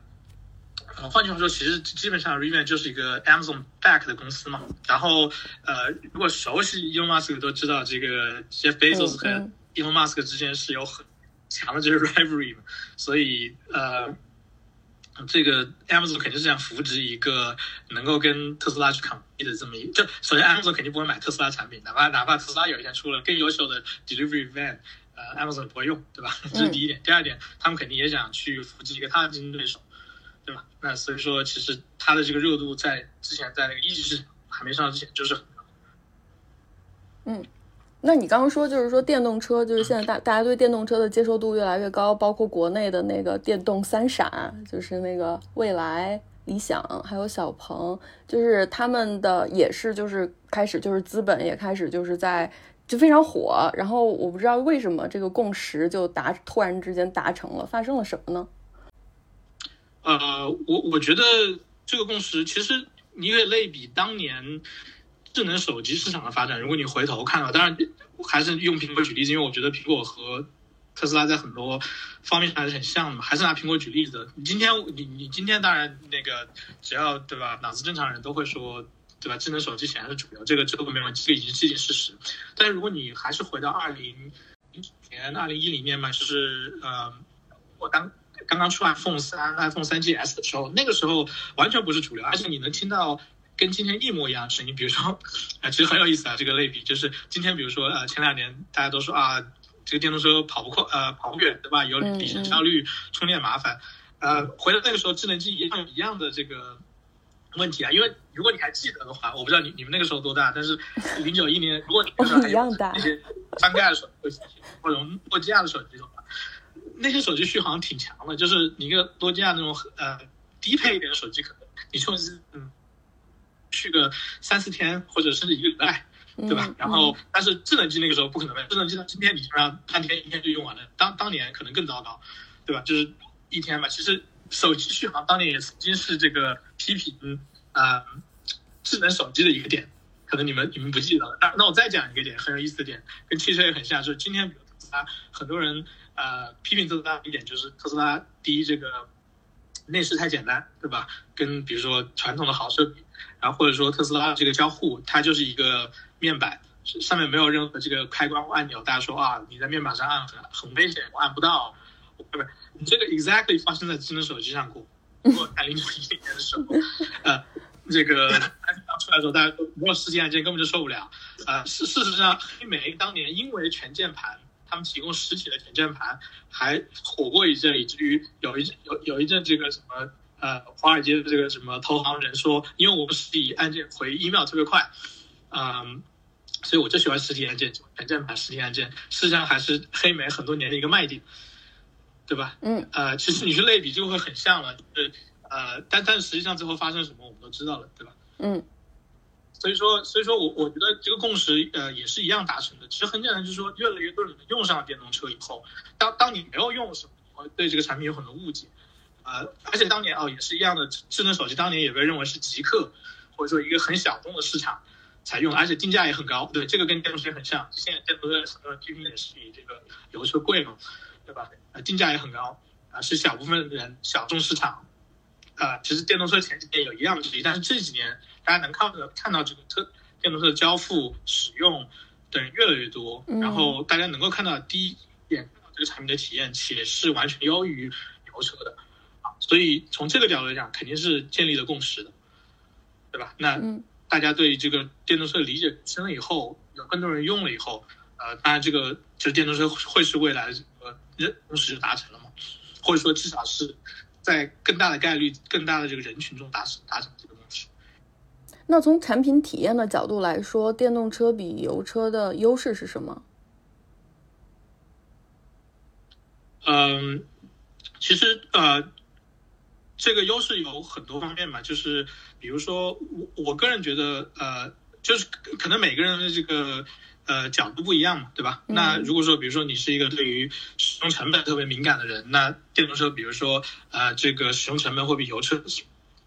[SPEAKER 3] 呃换句话说，其实基本上 Rivian 就是一个 Amazon back 的公司嘛。然后呃，如果熟悉 Elon Musk 都知道，这个 Jeff Bezos 和 Elon Musk 之间是有很强的这个 rivalry 嘛。所以呃，这个 Amazon 肯定是想扶植一个能够跟特斯拉去 compete 的这么一就首先 Amazon 肯定不会买特斯拉产品，哪怕哪怕特斯拉有一天出了更优秀的 delivery van。呃，Amazon 不会用，对吧？这是第一点。第二点，他们肯定也想去扶持一个他的竞争对手，对吧？那所以说，其实它的这个热度在之前在那个一级市场还没上之前就是很高。
[SPEAKER 1] 嗯，那你刚刚说就是说电动车，就是现在大大家对电动车的接受度越来越高，包括国内的那个电动三闪，就是那个蔚来、理想还有小鹏，就是他们的也是就是开始就是资本也开始就是在就非常火，然后我不知道为什么这个共识就达突然之间达成了，发生了什么呢？
[SPEAKER 3] 呃，我我觉得这个共识其实你可以类比当年智能手机市场的发展。如果你回头看到，当然还是用苹果举例子，因为我觉得苹果和特斯拉在很多方面还是很像的嘛。还是拿苹果举例子，你今天你你今天当然那个只要对吧，脑子正常人都会说对吧，智能手机显然是主流，这个这个没问题，这个已经是一件事实。但是如果你还是回到二零零九年、二零一零年嘛，就是呃，我当。刚刚出 iPhone 三、iPhone 三 GS 的时候，那个时候完全不是主流，而且你能听到跟今天一模一样的声音。比如说，啊，其实很有意思啊，这个类比就是今天，比如说呃，前两年大家都说啊，这个电动车跑不快，呃，跑不远，对吧？有里程焦虑，充电麻烦。呃，回到那个时候，智能机一样一样的这个问题啊。因为如果你还记得的话，我不知道你你们那个时候多大，但是 零九一年，如果你那时候还有那些翻盖的手机或者诺基亚的手机的话。那些手机续航挺强的，就是你一个诺基亚那种呃低配一点的手机，可能你充嗯续个三四天或者甚至一个礼拜，对吧？然后但是智能机那个时候不可能，智能机到今天你基本上半天一天就用完了。当当年可能更糟糕，对吧？就是一天吧。其实手机续航当年也曾经是这个批评啊智能手机的一个点，可能你们你们不记得了。那那我再讲一个点很有意思的点，跟汽车也很像，就是今天比如特斯拉很多人。呃，批评特斯拉一点就是特斯拉第一这个内饰太简单，对吧？跟比如说传统的豪车比，然后或者说特斯拉这个交互，它就是一个面板，上面没有任何这个开关或按钮。大家说啊，你在面板上按很很危险，我按不到。不是，你这个 exactly 发生在智能手机上过。如果在零九一零年的时候，呃，这个刚出来的时候，大家都没有实体按键根本就受不了。呃，事事实上，黑莓当年因为全键盘。他们提供实体的全键盘，还火过一阵，以至于有一有有一阵这个什么呃，华尔街的这个什么投行人说，因为我们实体按键回 email 特别快，嗯，所以我就喜欢实体按键，全键盘实体按键，事实上还是黑莓很多年的一个卖点，对吧？
[SPEAKER 1] 嗯，
[SPEAKER 3] 呃，其实你去类比就会很像了，就是呃，但但是实际上最后发生什么我们都知道了，对吧？
[SPEAKER 1] 嗯。
[SPEAKER 3] 所以说，所以说我我觉得这个共识，呃，也是一样达成的。其实很简单，就是说，越来越多人用上了电动车以后，当当你没有用的时候，你会对这个产品有很多误解，呃，而且当年哦也是一样的，智能手机当年也被认为是极客，或者说一个很小众的市场才用，而且定价也很高。对，这个跟电动车很像。现在电动车很多人批评也是比这个油车贵嘛，对吧？呃，定价也很高，啊，是小部分人小众市场。啊，其实电动车前几年有一样的质疑，但是这几年。大家能看到看到这个特电动车的交付使用的人越来越多，然后大家能够看到第一眼这个产品的体验，且是完全优于油车的，啊，所以从这个角度来讲，肯定是建立了共识的，对吧？那大家对这个电动车的理解深了以后，有更多人用了以后，呃，当然这个就是电动车会是未来的这个认共识就达成了嘛，或者说至少是在更大的概率、更大的这个人群中达成达成。
[SPEAKER 1] 那从产品体验的角度来说，电动车比油车的优势是什么？
[SPEAKER 3] 嗯，其实呃，这个优势有很多方面嘛，就是比如说我我个人觉得呃，就是可能每个人的这个呃角度不一样嘛，对吧？那如果说比如说你是一个对于使用成本特别敏感的人，那电动车比如说呃这个使用成本会比油车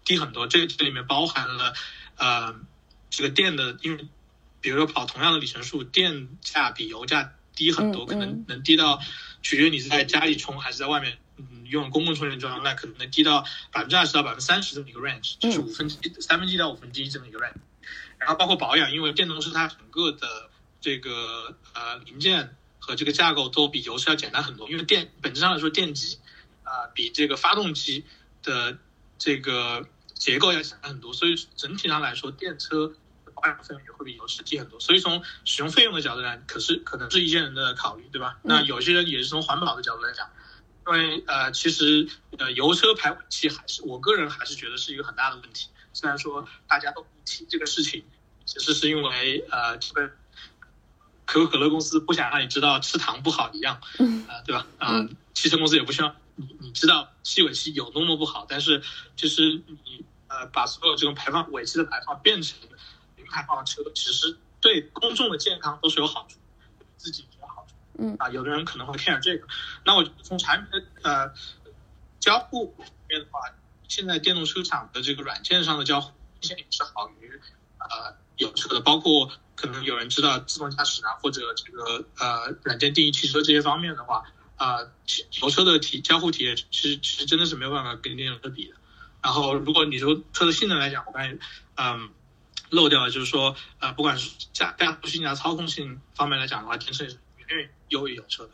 [SPEAKER 3] 低很多，这个这里面包含了。呃，这个电的，因为比如说跑同样的里程数，电价比油价低很多，可能能低到取决于你是在家里充还是在外面嗯用公共充电桩，那可能能低到百分之二十到百分之三十这么一个 range，就是五分之一、三分之一到五分之一这么一个 range。然后包括保养，因为电动车它整个的这个呃零件和这个架构都比油车要简单很多，因为电本质上来说电机啊比这个发动机的这个。结构要简单很多，所以整体上来说，电车保养费用也会比油车低很多。所以从使用费用的角度来，可是可能是一些人的考虑，对吧？那有些人也是从环保的角度来讲，因为呃，其实呃，油车排尾气还是我个人还是觉得是一个很大的问题。虽然说大家都不提这个事情，其实是因为呃，这个可口可乐公司不想让你知道吃糖不好一样，啊，对吧？啊，汽车公司也不希望你你知道气尾气有多么不好，但是就是你。呃把所有这种排放尾气的排放变成零排放的车，其实对公众的健康都是有好处，自己也有好处。
[SPEAKER 1] 嗯
[SPEAKER 3] 啊，有的人可能会 care 这个。那我从产品的呃交互方面的话，现在电动车厂的这个软件上的交互明显也是好于呃有车的，包括可能有人知道自动驾驶啊，或者这个呃软件定义汽车这些方面的话，啊、油车的体交互体验其实其实真的是没有办法跟电动车比的。然后如果你说车的性能来讲，我刚才嗯。漏掉了，就是说，呃，不管是驾驾驶性啊、操控性方面来讲的话，电车也是远远优于油车的。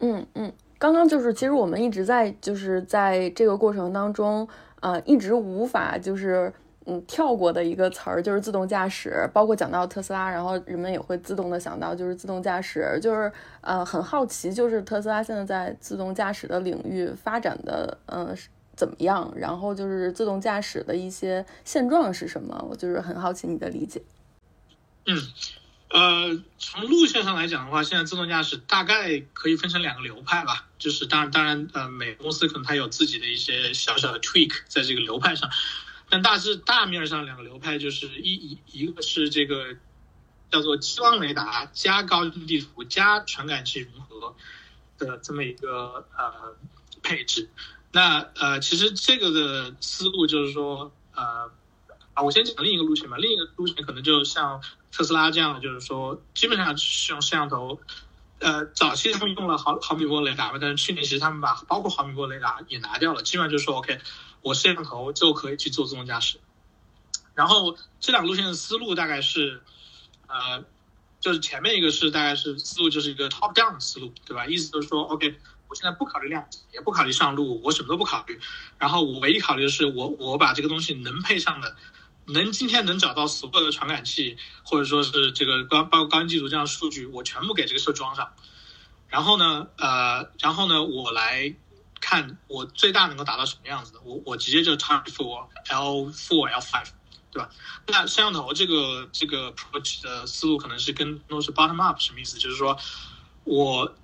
[SPEAKER 1] 嗯嗯，刚刚就是其实我们一直在就是在这个过程当中，呃，一直无法就是嗯跳过的一个词儿就是自动驾驶，包括讲到特斯拉，然后人们也会自动的想到就是自动驾驶，就是呃很好奇，就是特斯拉现在在自动驾驶的领域发展的呃怎么样，然后就是自动驾驶的一些现状是什么，我就是很好奇你的理解。
[SPEAKER 3] 嗯，呃，从路线上来讲的话，现在自动驾驶大概可以分成两个流派吧。就是当然，当然，呃，每个公司可能它有自己的一些小小的 tweak 在这个流派上，但大致大面上两个流派就是一一一个是这个叫做激光雷达加高精地图加传感器融合的这么一个呃配置。那呃，其实这个的思路就是说，呃，啊，我先讲另一个路线吧。另一个路线可能就像特斯拉这样的，就是说，基本上是用摄像头。呃，早期他们用了毫毫米波雷达嘛，但是去年其实他们把包括毫米波雷达也拿掉了，基本上就是说，OK，我摄像头就可以去做自动驾驶。然后这两个路线的思路大概是，呃，就是前面一个是大概是思路就是一个 top down 的思路，对吧？意思就是说，OK。我现在不考虑量，也不考虑上路，我什么都不考虑。然后我唯一考虑的是，我我把这个东西能配上的，能今天能找到所有的传感器，或者说是这个高包括高精地图这样的数据，我全部给这个车装上。然后呢，呃，然后呢，我来看我最大能够达到什么样子的，我我直接就 target for L four L five，对吧？那摄像头这个这个 approach 的思路可能是跟都是 bottom up，什么意思？就是说我。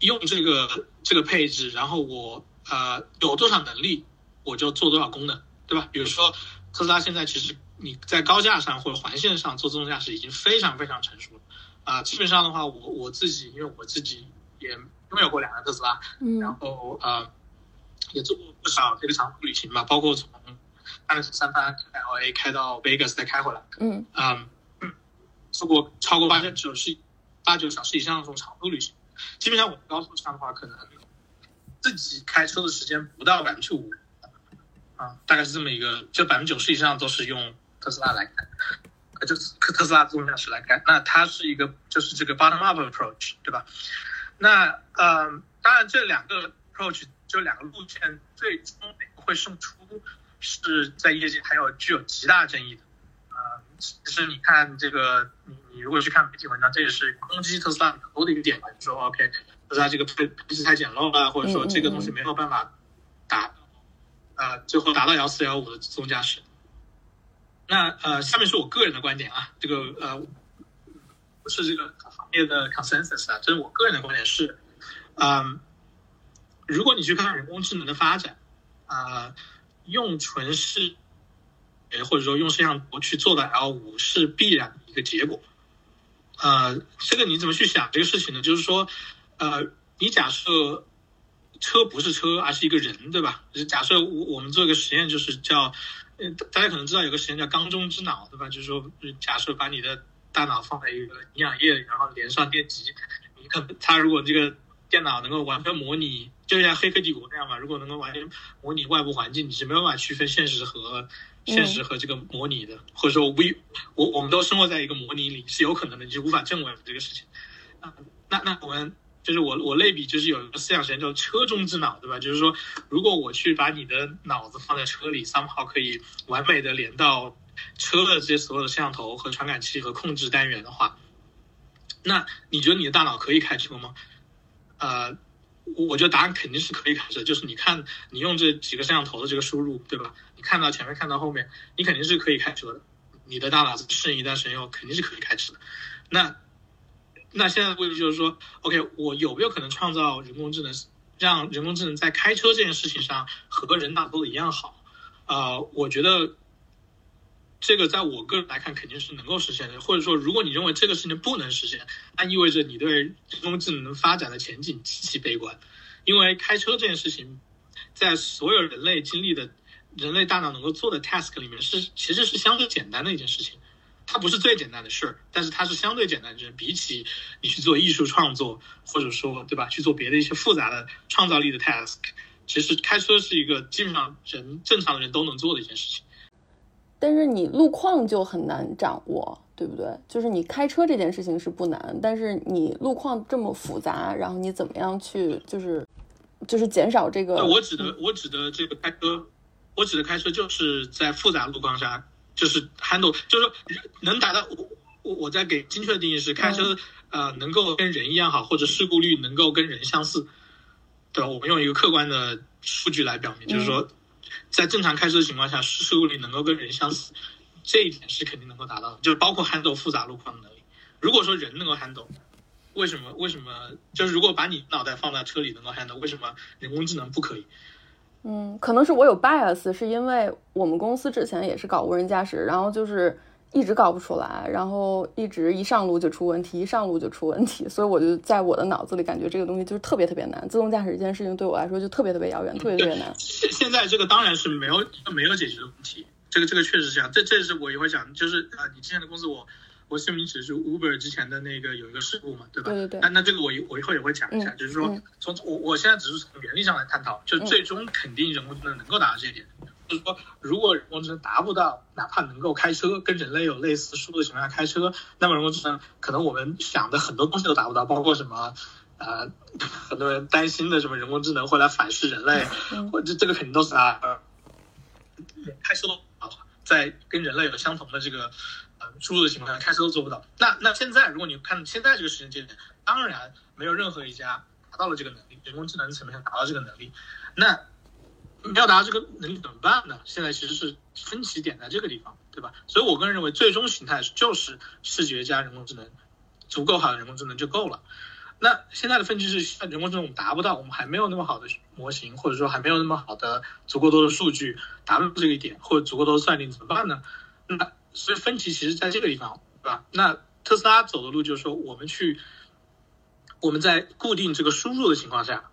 [SPEAKER 3] 用这个这个配置，然后我呃有多少能力，我就做多少功能，对吧？比如说特斯拉现在其实你在高架上或者环线上做自动驾驶已经非常非常成熟了啊、基本上的话，我我自己因为我自己也拥有过两辆特斯拉，
[SPEAKER 1] 嗯
[SPEAKER 3] 然后呃也做过不少这个长途旅行吧，包括从大概是三藩开 LA 开到 Vegas 再开回来，
[SPEAKER 1] 嗯
[SPEAKER 3] 嗯，做过超过八九十八九小时以上的这种长途旅行。基本上我们高速上的话，可能自己开车的时间不到百分之五，啊，大概是这么一个，就百分之九十以上都是用特斯拉来开，呃，就是特斯拉自动驾驶来开。那它是一个就是这个 bottom up approach，对吧？那呃，当然这两个 approach 就两个路线，最终哪个会胜出，是在业界还有具有极大争议的。呃，其实你看这个，你你如果去看媒体文章，这也是攻击特斯拉很多的一个点，就是说 OK，特斯拉这个配配置太简陋了，或者说这个东西没有办法达，呃，最后达到 L 四 L 五的自动驾驶。那呃，下面是我个人的观点啊，这个呃，是这个行业的 consensus 啊，这是我个人的观点是，嗯、如果你去看人工智能的发展，啊、用纯视或者说用摄像头去做的 L 五是必然的一个结果。呃，这个你怎么去想这个事情呢？就是说，呃，你假设车不是车，而是一个人，对吧？假设我我们做一个实验，就是叫，呃，大家可能知道有个实验叫缸中之脑，对吧？就是说，假设把你的大脑放在一个营养液，然后连上电极，你可他如果这个电脑能够完全模拟，就像《黑客帝国》那样嘛，如果能够完全模拟外部环境，你是没有办法区分现实和现实和这个模拟的，或者说 we 我我们都生活在一个模拟里是有可能的，你是无法证伪这个事情。那那那我们就是我我类比就是有一个思想实验叫车中之脑，对吧？就是说，如果我去把你的脑子放在车里，somehow 可以完美的连到车的这些所有的摄像头和传感器和控制单元的话，那你觉得你的大脑可以开车吗？呃，我我觉得答案肯定是可以开车，就是你看你用这几个摄像头的这个输入，对吧？你看到前面看到后面，你肯定是可以开车的。你的大脑适应一段时间后，肯定是可以开车的。那那现在的问题就是说，OK，我有没有可能创造人工智能，让人工智能在开车这件事情上和人脑做的一样好？啊，我觉得这个在我个人来看肯定是能够实现的。或者说，如果你认为这个事情不能实现，那意味着你对人工智能发展的前景极其悲观。因为开车这件事情，在所有人类经历的、人类大脑能够做的 task 里面，是其实是相对简单的一件事情。它不是最简单的事儿，但是它是相对简单，就是比起你去做艺术创作，或者说对吧，去做别的一些复杂的创造力的 task，其实开车是一个基本上人正常的人都能做的一件事情。
[SPEAKER 1] 但是你路况就很难掌握，对不对？就是你开车这件事情是不难，但是你路况这么复杂，然后你怎么样去就是就是减少这个？
[SPEAKER 3] 我指的我指的这个开车，我指的开车就是在复杂路况下。就是 handle，就是说能达到我我我在给精确的定义是开车呃能够跟人一样好，或者事故率能够跟人相似，对吧？我们用一个客观的数据来表明，就是说在正常开车的情况下，事故率能够跟人相似，这一点是肯定能够达到的，就是包括 handle 复杂路况的能力。如果说人能够 handle，为什么为什么就是如果把你脑袋放在车里能够 handle，为什么人工智能不可以？
[SPEAKER 1] 嗯，可能是我有 bias，是因为我们公司之前也是搞无人驾驶，然后就是一直搞不出来，然后一直一上路就出问题，一上路就出问题，所以我就在我的脑子里感觉这个东西就是特别特别难，自动驾驶这件事情对我来说就特别特别遥远，特别特别难。
[SPEAKER 3] 现现在这个当然是没有没有解决的问题，这个这个确实是这样，这这是我也会讲，就是啊，你之前的公司我。我姓名只是 Uber 之前的那个有一个事故嘛，对吧？
[SPEAKER 1] 对对对。
[SPEAKER 3] 那那这个我我以后也会讲一下，就是说从我我现在只是从原理上来探讨，就最终肯定人工智能能够达到这一点。就是说，如果人工智能达不到，哪怕能够开车，跟人类有类似速度的情况下开车，那么人工智能可能我们想的很多东西都达不到，包括什么呃，很多人担心的什么人工智能会来反噬人类，或者这个肯定都是啊，开车啊，在跟人类有相同的这个呃。输入的情况下，开车都做不到。那那现在，如果你看现在这个时间节点，当然没有任何一家达到了这个能力，人工智能层面上达到这个能力。那你要达到这个能力怎么办呢？现在其实是分歧点在这个地方，对吧？所以我个人认为，最终形态就是视觉加人工智能，足够好的人工智能就够了。那现在的分歧是，人工智能我们达不到，我们还没有那么好的模型，或者说还没有那么好的足够多的数据达不到这个点，或者足够多的算力，怎么办呢？那所以分歧其实在这个地方，对吧？那特斯拉走的路就是说，我们去我们在固定这个输入的情况下，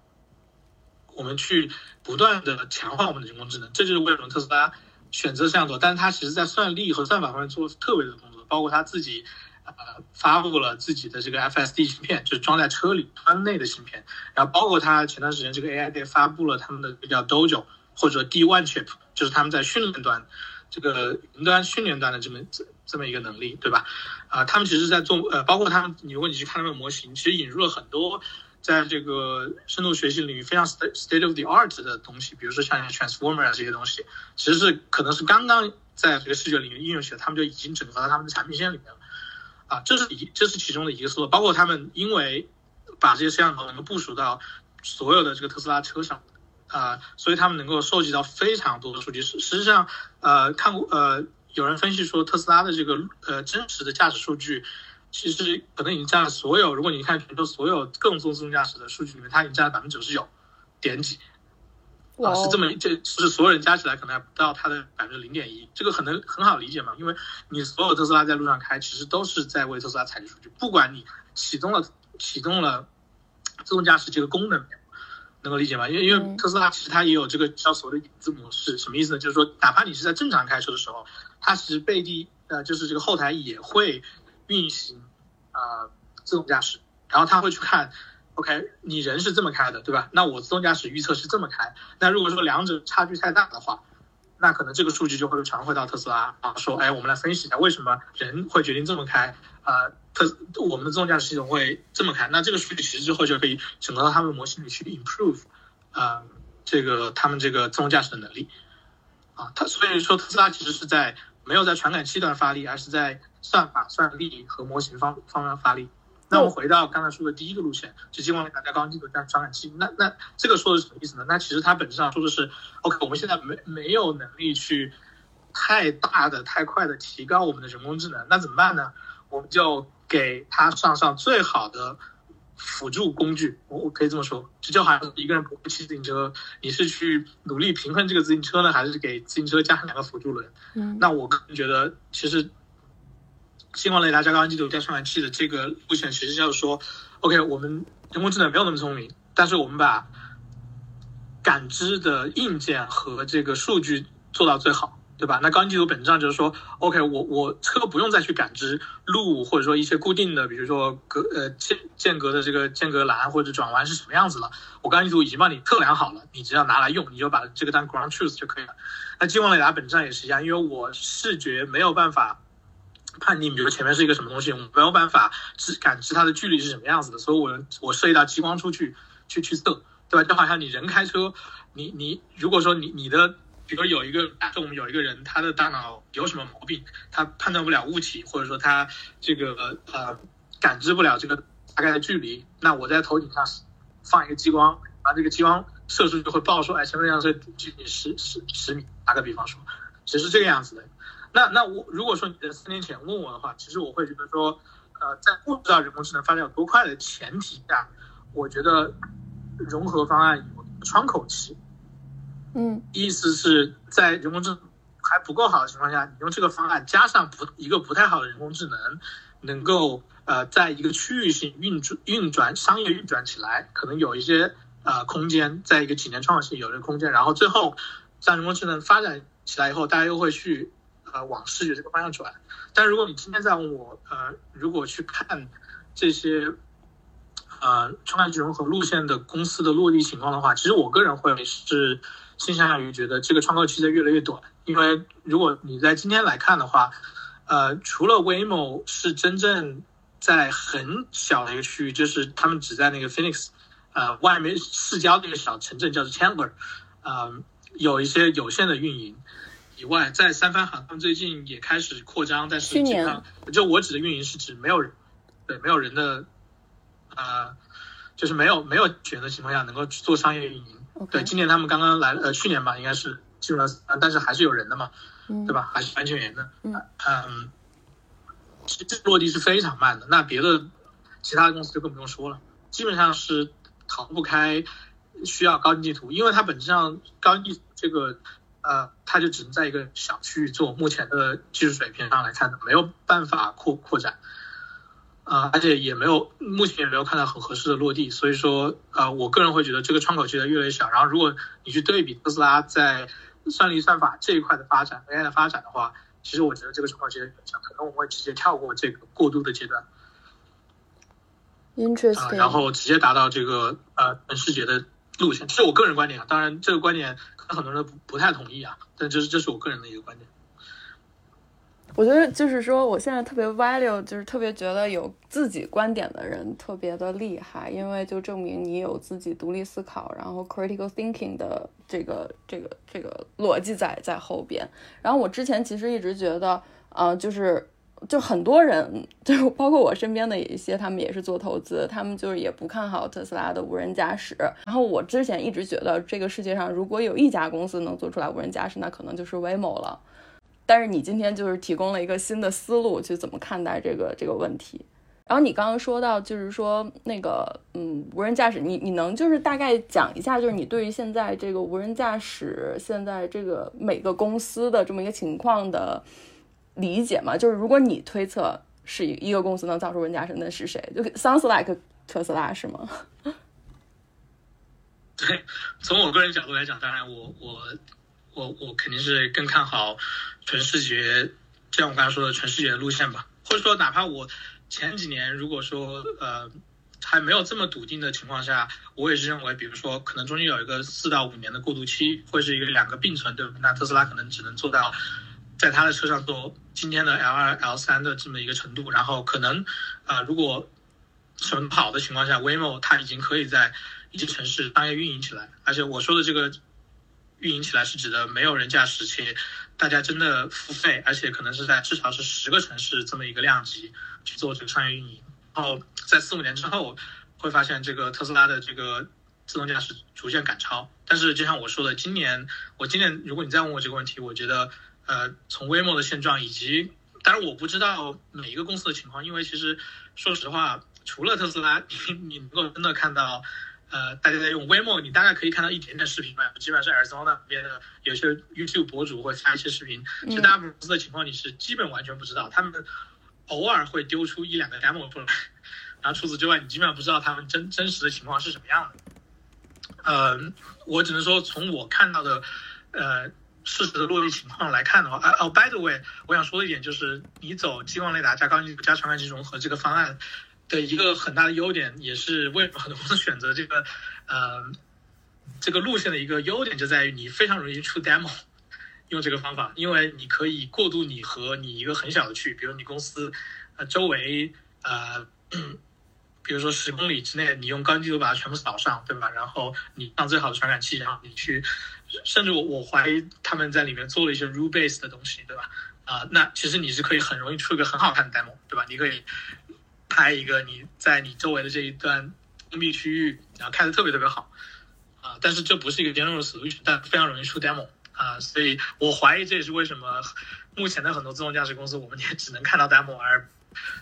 [SPEAKER 3] 我们去不断的强化我们的人工智能，这就是为什么特斯拉选择这样做。但是它其实在算力和算法方面做特别的工作，包括它自己呃发布了自己的这个 FSD 芯片，就是装在车里端内的芯片，然后包括它前段时间这个 AID 发布了他们的叫 Dojo 或者 D One Chip，就是他们在训练端。这个云端训练端的这么这么一个能力，对吧？啊，他们其实在做呃，包括他们，你如果你去看他们模型，其实引入了很多在这个深度学习领域非常 state state of the art 的东西，比如说像 transformer 啊这些东西，其实是可能是刚刚在这个视觉领域应用起来，他们就已经整合到他们的产品线里面了。啊，这是一这是其中的一个思路，包括他们因为把这些摄像头能够部署到所有的这个特斯拉车上。啊，所以他们能够收集到非常多的数据。实实际上，呃，看过呃，有人分析说，特斯拉的这个呃真实的驾驶数据，其实可能已经占了所有。如果你看全球所有各种自动驾驶的数据里面，它已经占了百分之九十九点几。啊，是这么，这是所有人加起来可能还不到它的百分之零点一。这个可能很好理解嘛，因为你所有特斯拉在路上开，其实都是在为特斯拉采集数据。不管你启动了启动了自动驾驶这个功能。能够理解吗？因为因为特斯拉其实它也有这个叫所谓的影子模式，什么意思呢？就是说，哪怕你是在正常开车的时候，它其实背地呃就是这个后台也会运行啊自动驾驶，然后他会去看，OK，你人是这么开的，对吧？那我自动驾驶预测是这么开，那如果说两者差距太大的话，那可能这个数据就会传回到特斯拉啊，说，哎，我们来分析一下为什么人会决定这么开啊。特我们的自动驾驶系统会这么开，那这个数据其实之后就可以整合到他们模型里去 improve，啊，这个他们这个自动驾驶的能力，啊，它所以说特斯拉其实是在没有在传感器端发力，而是在算法算力和模型方方面发力。那我们回到刚才说的第一个路线，就激光雷达加高精度加传感器，那那这个说的是什么意思呢？那其实它本质上说的是，OK，我们现在没没有能力去太大的太快的提高我们的人工智能，那怎么办呢？我们就给它上上最好的辅助工具，我我可以这么说，就就好像一个人不会骑自行车，你是去努力平衡这个自行车呢，还是给自行车加上两个辅助轮？
[SPEAKER 1] 嗯，
[SPEAKER 3] 那我个人觉得，其实激光雷达加高精度加传感器的这个路线，其实就是说，OK，我们人工智能没有那么聪明，但是我们把感知的硬件和这个数据做到最好。对吧？那高精地图本质上就是说，OK，我我车不用再去感知路，或者说一些固定的，比如说隔呃间间隔的这个间隔栏或者转弯是什么样子了，我高精地图已经帮你测量好了，你只要拿来用，你就把这个当 ground truth 就可以了。那激光雷达本质上也是一样，因为我视觉没有办法判定，比如前面是一个什么东西，我没有办法知感知它的距离是什么样子的，所以我我射一道激光出去去去测，对吧？就好像你人开车，你你如果说你你的。比如有一个，就我们有一个人，他的大脑有什么毛病，他判断不了物体，或者说他这个呃感知不了这个大概的距离，那我在头顶上放一个激光，把这个激光射出去会报说，哎，前面这辆车距离十十十米，打个比方说，其实这个样子的。那那我如果说你在四年前问我的话，其实我会觉得说，呃，在不知道人工智能发展有多快的前提下，我觉得融合方案有窗口期。
[SPEAKER 1] 嗯，
[SPEAKER 3] 意思是在人工智能还不够好的情况下，你用这个方案加上不一个不太好的人工智能，能够呃在一个区域性运转运转商业运转起来，可能有一些呃空间，在一个几年创新有这个空间，然后最后在人工智能发展起来以后，大家又会去呃往视觉这个方向转。但如果你今天在问我呃，如果去看这些呃创业融合路线的公司的落地情况的话，其实我个人会是。倾向于觉得这个窗口期在越来越短，因为如果你在今天来看的话，呃，除了 Waymo 是真正在很小的一个区域，就是他们只在那个 Phoenix，呃，外面市郊那个小城镇叫做 Chandler，呃，有一些有限的运营以外，在三藩航空最近也开始扩张，但是
[SPEAKER 1] 去年
[SPEAKER 3] 就我指的运营是指没有人，对，没有人的，呃，就是没有没有权的情况下能够去做商业运营。对，今年他们刚刚来，呃，去年吧，应该是进入了，但是还是有人的嘛，对吧？还是安全员的。嗯嗯，其实落地是非常慢的。那别的其他的公司就更不用说了，基本上是逃不开需要高精地图，因为它本质上高精地这个，呃，它就只能在一个小区域做，目前的技术水平上来看，没有办法扩扩展。啊，而且也没有，目前也没有看到很合适的落地，所以说，呃，我个人会觉得这个窗口期在越来越小。然后，如果你去对比特斯拉在算力算法这一块的发展，AI 的发展的话，其实我觉得这个窗口期小，可能我们会直接跳过这个过渡的阶段。
[SPEAKER 1] Interesting。
[SPEAKER 3] 然后直接达到这个呃全视觉的路线，这是我个人观点啊。当然，这个观点可能很多人不不太同意啊，但这是这是我个人的一个观点。
[SPEAKER 1] 我觉得就是说，我现在特别 value，就是特别觉得有自己观点的人特别的厉害，因为就证明你有自己独立思考，然后 critical thinking 的这个这个这个逻辑在在后边。然后我之前其实一直觉得，呃，就是就很多人，就 包括我身边的一些，他们也是做投资，他们就是也不看好特斯拉的无人驾驶。然后我之前一直觉得，这个世界上如果有一家公司能做出来无人驾驶，那可能就是 Waymo 了。但是你今天就是提供了一个新的思路去怎么看待这个这个问题。然后你刚刚说到，就是说那个嗯，无人驾驶，你你能就是大概讲一下，就是你对于现在这个无人驾驶现在这个每个公司的这么一个情况的理解吗？就是如果你推测是一一个公司能造出无人驾驶，那是谁？就 sounds like 特斯拉是吗？
[SPEAKER 3] 对，从我个人角度来讲，当然我我。我我肯定是更看好纯视觉，像我刚才说的纯视觉的路线吧。或者说，哪怕我前几年如果说呃还没有这么笃定的情况下，我也是认为，比如说可能中间有一个四到五年的过渡期，会是一个两个并存，对吧？那特斯拉可能只能做到在他的车上做今天的 L 二 L 三的这么一个程度，然后可能啊如果什么好的情况下，Waymo 它已经可以在一些城市商业运营起来，而且我说的这个。运营起来是指的没有人驾驶，且大家真的付费，而且可能是在至少是十个城市这么一个量级去做这个商业运营。然后在四五年之后，会发现这个特斯拉的这个自动驾驶逐渐赶超。但是就像我说的，今年我今年如果你再问我这个问题，我觉得呃，从微 a 的现状以及当然我不知道每一个公司的情况，因为其实说实话，除了特斯拉，你你能够真的看到。呃，大家在用 Waymo，你大概可以看到一点点视频吧，基本上是 Arizona 那边的有些 YouTube 博主会发一些视频。其实大部分公司的情况你是基本完全不知道，他们偶尔会丢出一两个 demo 出来，然后除此之外，你基本上不知道他们真 真实的情况是什么样的。呃，我只能说从我看到的呃事实的落地情况来看的话，哦，by the way，我想说的一点就是，你走激光雷达加高精加传感器融合这个方案。的一个很大的优点，也是为什么很多公司选择这个，呃，这个路线的一个优点，就在于你非常容易出 demo，用这个方法，因为你可以过渡你和你一个很小的区域，比如你公司，呃，周围，呃，比如说十公里之内，你用高精度把它全部扫上，对吧？然后你上最好的传感器，然后你去，甚至我我怀疑他们在里面做了一些 rule base 的东西，对吧？啊，那其实你是可以很容易出一个很好看的 demo，对吧？你可以。拍一个你在你周围的这一段封闭区域，然后开的特别特别好，啊，但是这不是一个 general solution，但非常容易出 demo 啊，所以我怀疑这也是为什么目前的很多自动驾驶公司，我们也只能看到 demo，而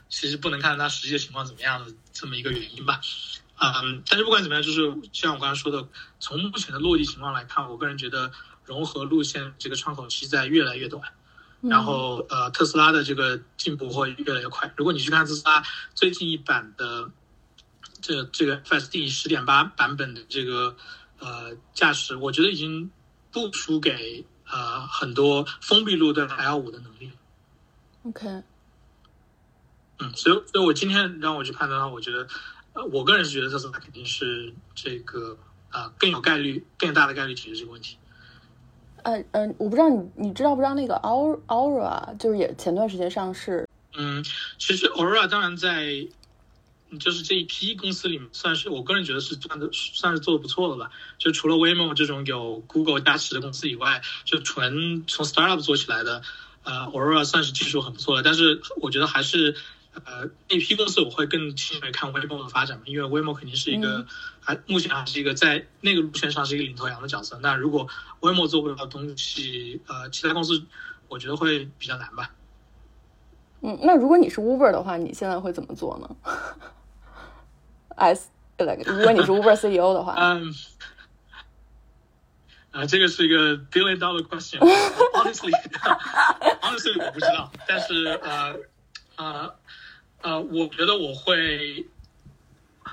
[SPEAKER 3] 其实不能看到它实际的情况怎么样的这么一个原因吧，嗯，但是不管怎么样，就是像我刚才说的，从目前的落地情况来看，我个人觉得融合路线这个窗口期在越来越短。然后，呃，特斯拉的这个进步会越来越快。如果你去看特斯拉最近一版的这这个 FSD 十点八版本的这个呃驾驶，我觉得已经不输给呃很多封闭路段 L 五的能力。
[SPEAKER 1] OK。
[SPEAKER 3] 嗯，所以，所以我今天让我去判断的话，我觉得，呃，我个人是觉得特斯拉肯定是这个啊更有概率、更大的概率解决这个问题。
[SPEAKER 1] 嗯嗯，我不知道你你知道不知道那个 Aura 就是也前段时间上市。
[SPEAKER 3] 嗯，其实 Aura 当然在就是这一批公司里面算是我个人觉得是算的算是做的不错的吧。就除了 Waymo 这种有 Google 加持的公司以外，就纯从 startup 做起来的，呃，Aura 算是技术很不错的。但是我觉得还是。呃，那批公司我会更倾向于看 Waymo 的发展嘛，因为 Waymo 肯定是一个还目前还是一个在那个路线上是一个领头羊的角色。那如果 Waymo 做不了东西，呃，其他公司我觉得会比较难吧。
[SPEAKER 1] 嗯，那如果你是 Uber 的话，你现在会怎么做呢？S，如果你是 Uber CEO 的话，
[SPEAKER 3] 嗯，啊，这个是一个 billion dollar question。Honestly，Honestly，我不知道，但是呃，呃。呃，我觉得我会，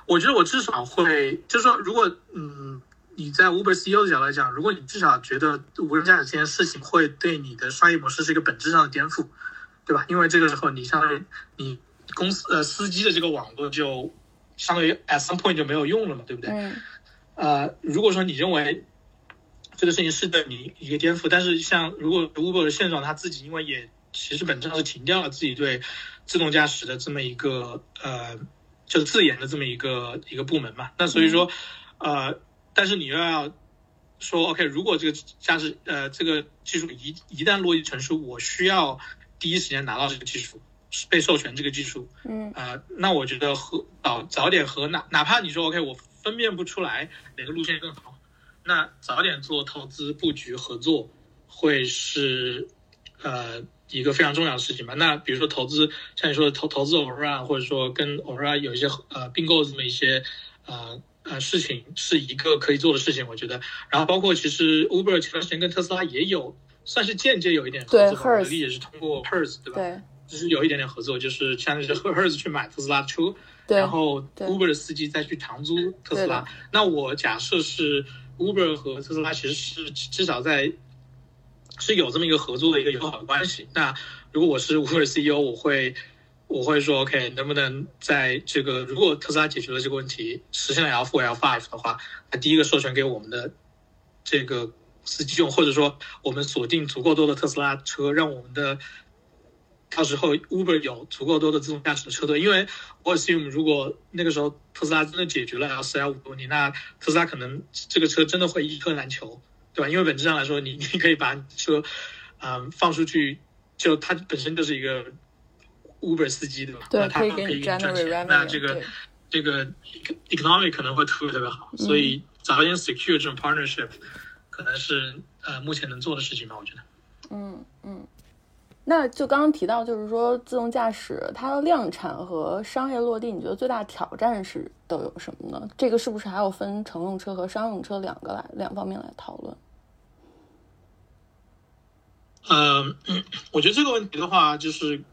[SPEAKER 3] 我觉得我至少会，就是说，如果嗯，你在 Uber CEO 的角度来讲，如果你至少觉得无人驾驶这件事情会对你的商业模式是一个本质上的颠覆，对吧？因为这个时候你相当于你公司呃司机的这个网络就相当于 at some point 就没有用了嘛，对不对？
[SPEAKER 1] 嗯。
[SPEAKER 3] 呃，如果说你认为这个事情是对你一个颠覆，但是像如果 Uber 的现状，他自己因为也其实本质上是停掉了自己对。自动驾驶的这么一个呃，就是自研的这么一个一个部门嘛，那所以说，呃，但是你又要说，OK，如果这个驾驶呃这个技术一一旦落地成熟，我需要第一时间拿到这个技术，被授权这个技术，
[SPEAKER 1] 嗯，
[SPEAKER 3] 啊，那我觉得和早早点和哪哪怕你说 OK，我分辨不出来哪个路线更好，那早点做投资布局合作会是呃。一个非常重要的事情吧。那比如说投资，像你说的投投资 Aura，或者说跟 Aura 有一些呃并购这么一些呃呃事情，是一个可以做的事情，我觉得。然后包括其实 Uber 前段时间跟特斯拉也有算是间接有一点合作，
[SPEAKER 1] 吧，
[SPEAKER 3] 力也是通过 Hertz 对吧？
[SPEAKER 1] 对，
[SPEAKER 3] 就是有一点点合作，就是相当于是 Hertz 去买特斯拉的车，然后 Uber 的司机再去长租特斯拉。那我假设是 Uber 和特斯拉其实是至少在。是有这么一个合作的一个友好的关系。那如果我是 Uber CEO，我会我会说，OK，能不能在这个如果特斯拉解决了这个问题，实现了 L4、L5 的话，那第一个授权给我们的这个司机用，或者说我们锁定足够多的特斯拉车，让我们的到时候 Uber 有足够多的自动驾驶的车队。因为我 assume 如果那个时候特斯拉真的解决了 L4、L5 的问题，那特斯拉可能这个车真的会一车难求。对吧？因为本质上来说，你 你可以把车，嗯，放出去，就它本身就是一个 Uber 司机，对吧？
[SPEAKER 1] 对，
[SPEAKER 3] 可以
[SPEAKER 1] 给你赚
[SPEAKER 3] 钱。那这个这个 economic 可能会特别特别好，所以早一点 secure 这种 partnership 可能是呃目前能做的事情吧，我觉得。
[SPEAKER 1] 嗯嗯。那就刚刚提到，就是说自动驾驶它的量产和商业落地，你觉得最大挑战是都有什么呢？这个是不是还要分乘用车和商用车两个来两方面来讨论？
[SPEAKER 3] 嗯，我觉得这个问题的话，就是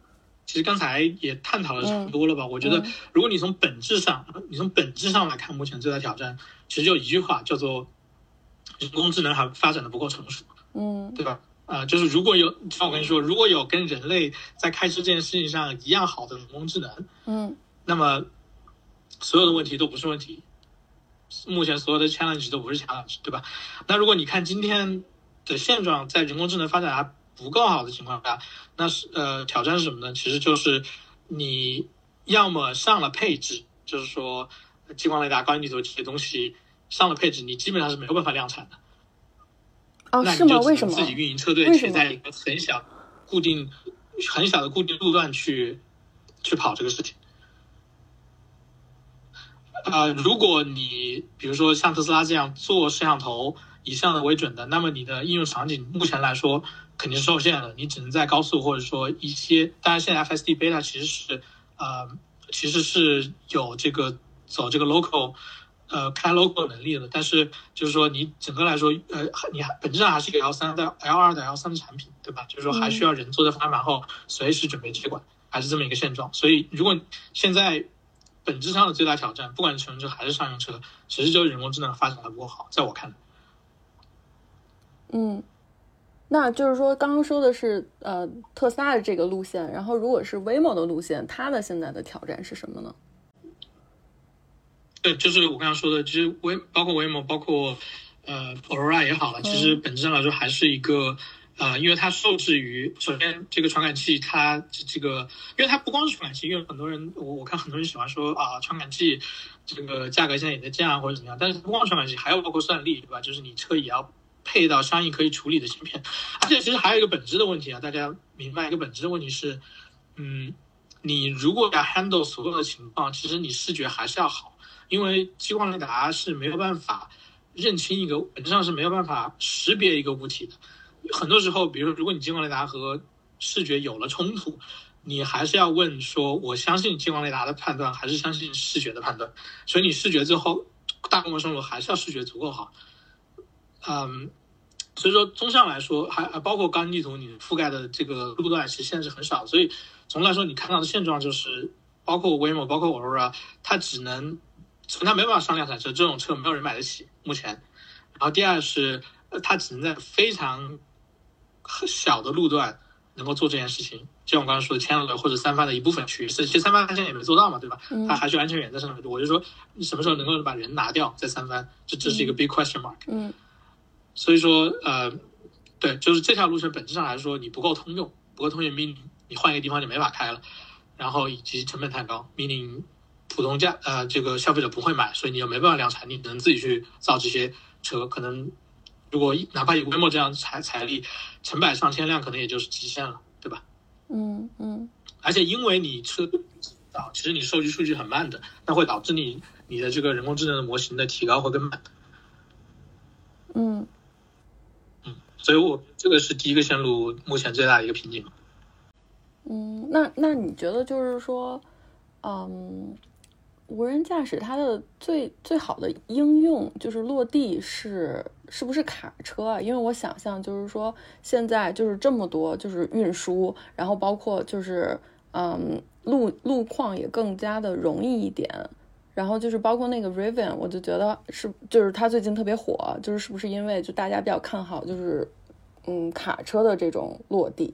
[SPEAKER 3] 其实刚才也探讨的差不多了吧？我觉得如果你从本质上，你从本质上来看，目前最大挑战其实就一句话，叫做人工智能还发展的不够成熟，
[SPEAKER 1] 嗯，
[SPEAKER 3] 对吧？啊，就是如果有，像我跟你说，如果有跟人类在开车这件事情上一样好的人工智能，
[SPEAKER 1] 嗯，
[SPEAKER 3] 那么所有的问题都不是问题，目前所有的 challenge 都不是 challenge，对吧？那如果你看今天的现状，在人工智能发展还不够好的情况下，那是呃挑战是什么呢？其实就是你要么上了配置，就是说激光雷达、高精地图这些东西上了配置，你基本上是没有办法量产的。
[SPEAKER 1] 哦，
[SPEAKER 3] 那
[SPEAKER 1] 你就？为什么？
[SPEAKER 3] 自己运营车队去在一个很小、固定、很小的固定路段去去跑这个事情。啊、如果你比如说像特斯拉这样做摄像头以上的为准的，那么你的应用场景目前来说肯定是受限的，你只能在高速或者说一些，当然现在 FSD Beta 其实是呃其实是有这个走这个 local 呃开 local 能力的，但是就是说你整个来说呃你还本质上还是一个 L 三的 L 二的 L 三的产品，对吧？就是说还需要人坐在方向盘后随时准备接管，还是这么一个现状。所以如果现在本质上的最大挑战，不管是乘用车还是商用车，其实就是人工智能发展的不够好，在我看来。
[SPEAKER 1] 嗯，那就是说刚刚说的是呃特斯拉的这个路线，然后如果是 Waymo 的路线，它的现在的挑战是什么呢？
[SPEAKER 3] 对，就是我刚刚说的，其实威包括 Waymo，包括呃 Aurora 也好了，其实本质上来说还是一个呃，因为它受制于首先这个传感器它这这个，因为它不光是传感器，因为很多人我我看很多人喜欢说啊传感器这个价格现在也在降或者怎么样，但是不光传感器，还有包括算力，对吧？就是你车也要配到相应可以处理的芯片，而且其实还有一个本质的问题啊，大家明白一个本质的问题是，嗯，你如果要 handle 所有的情况，其实你视觉还是要好。因为激光雷达是没有办法认清一个，本质上是没有办法识别一个物体的。很多时候，比如说如果你激光雷达和视觉有了冲突，你还是要问说，我相信激光雷达的判断，还是相信视觉的判断？所以你视觉最后大规模生活还是要视觉足够好。嗯，所以说综上来说，还包括高精地图，你覆盖的这个路段其实现在是很少，所以总的来说，你看到的现状就是，包括 Waymo，包括 Aurora，它只能。它没办法上量产车，这种车没有人买得起，目前。然后第二是，它只能在非常小的路段能够做这件事情，就像我刚才说的，千了或者三番的一部分区域，其实三番它现在也没做到嘛，对吧？它还需要安全员在上面。我就说，你什么时候能够把人拿掉在三番？这这是一个 big question mark。
[SPEAKER 1] 嗯。
[SPEAKER 3] 所以说，呃，对，就是这条路线本质上来说，你不够通用，不够通用，meaning 你换一个地方就没法开了，然后以及成本太高，meaning。普通价呃，这个消费者不会买，所以你又没办法量产，你只能自己去造这些车。可能如果哪怕有 Waymo 这样财财力，成百上千辆可能也就是极限了，对吧？
[SPEAKER 1] 嗯嗯。
[SPEAKER 3] 而且因为你车啊，其实你收集数据很慢的，那会导致你你的这个人工智能的模型的提高会更慢。
[SPEAKER 1] 嗯
[SPEAKER 3] 嗯，所以我这个是第一个线路目前最大的一个瓶颈。
[SPEAKER 1] 嗯，那那你觉得就是说，嗯。无人驾驶它的最最好的应用就是落地是是不是卡车啊？因为我想象就是说现在就是这么多就是运输，然后包括就是嗯路路况也更加的容易一点，然后就是包括那个 Rivian，我就觉得是就是它最近特别火，就是是不是因为就大家比较看好就是嗯卡车的这种落地？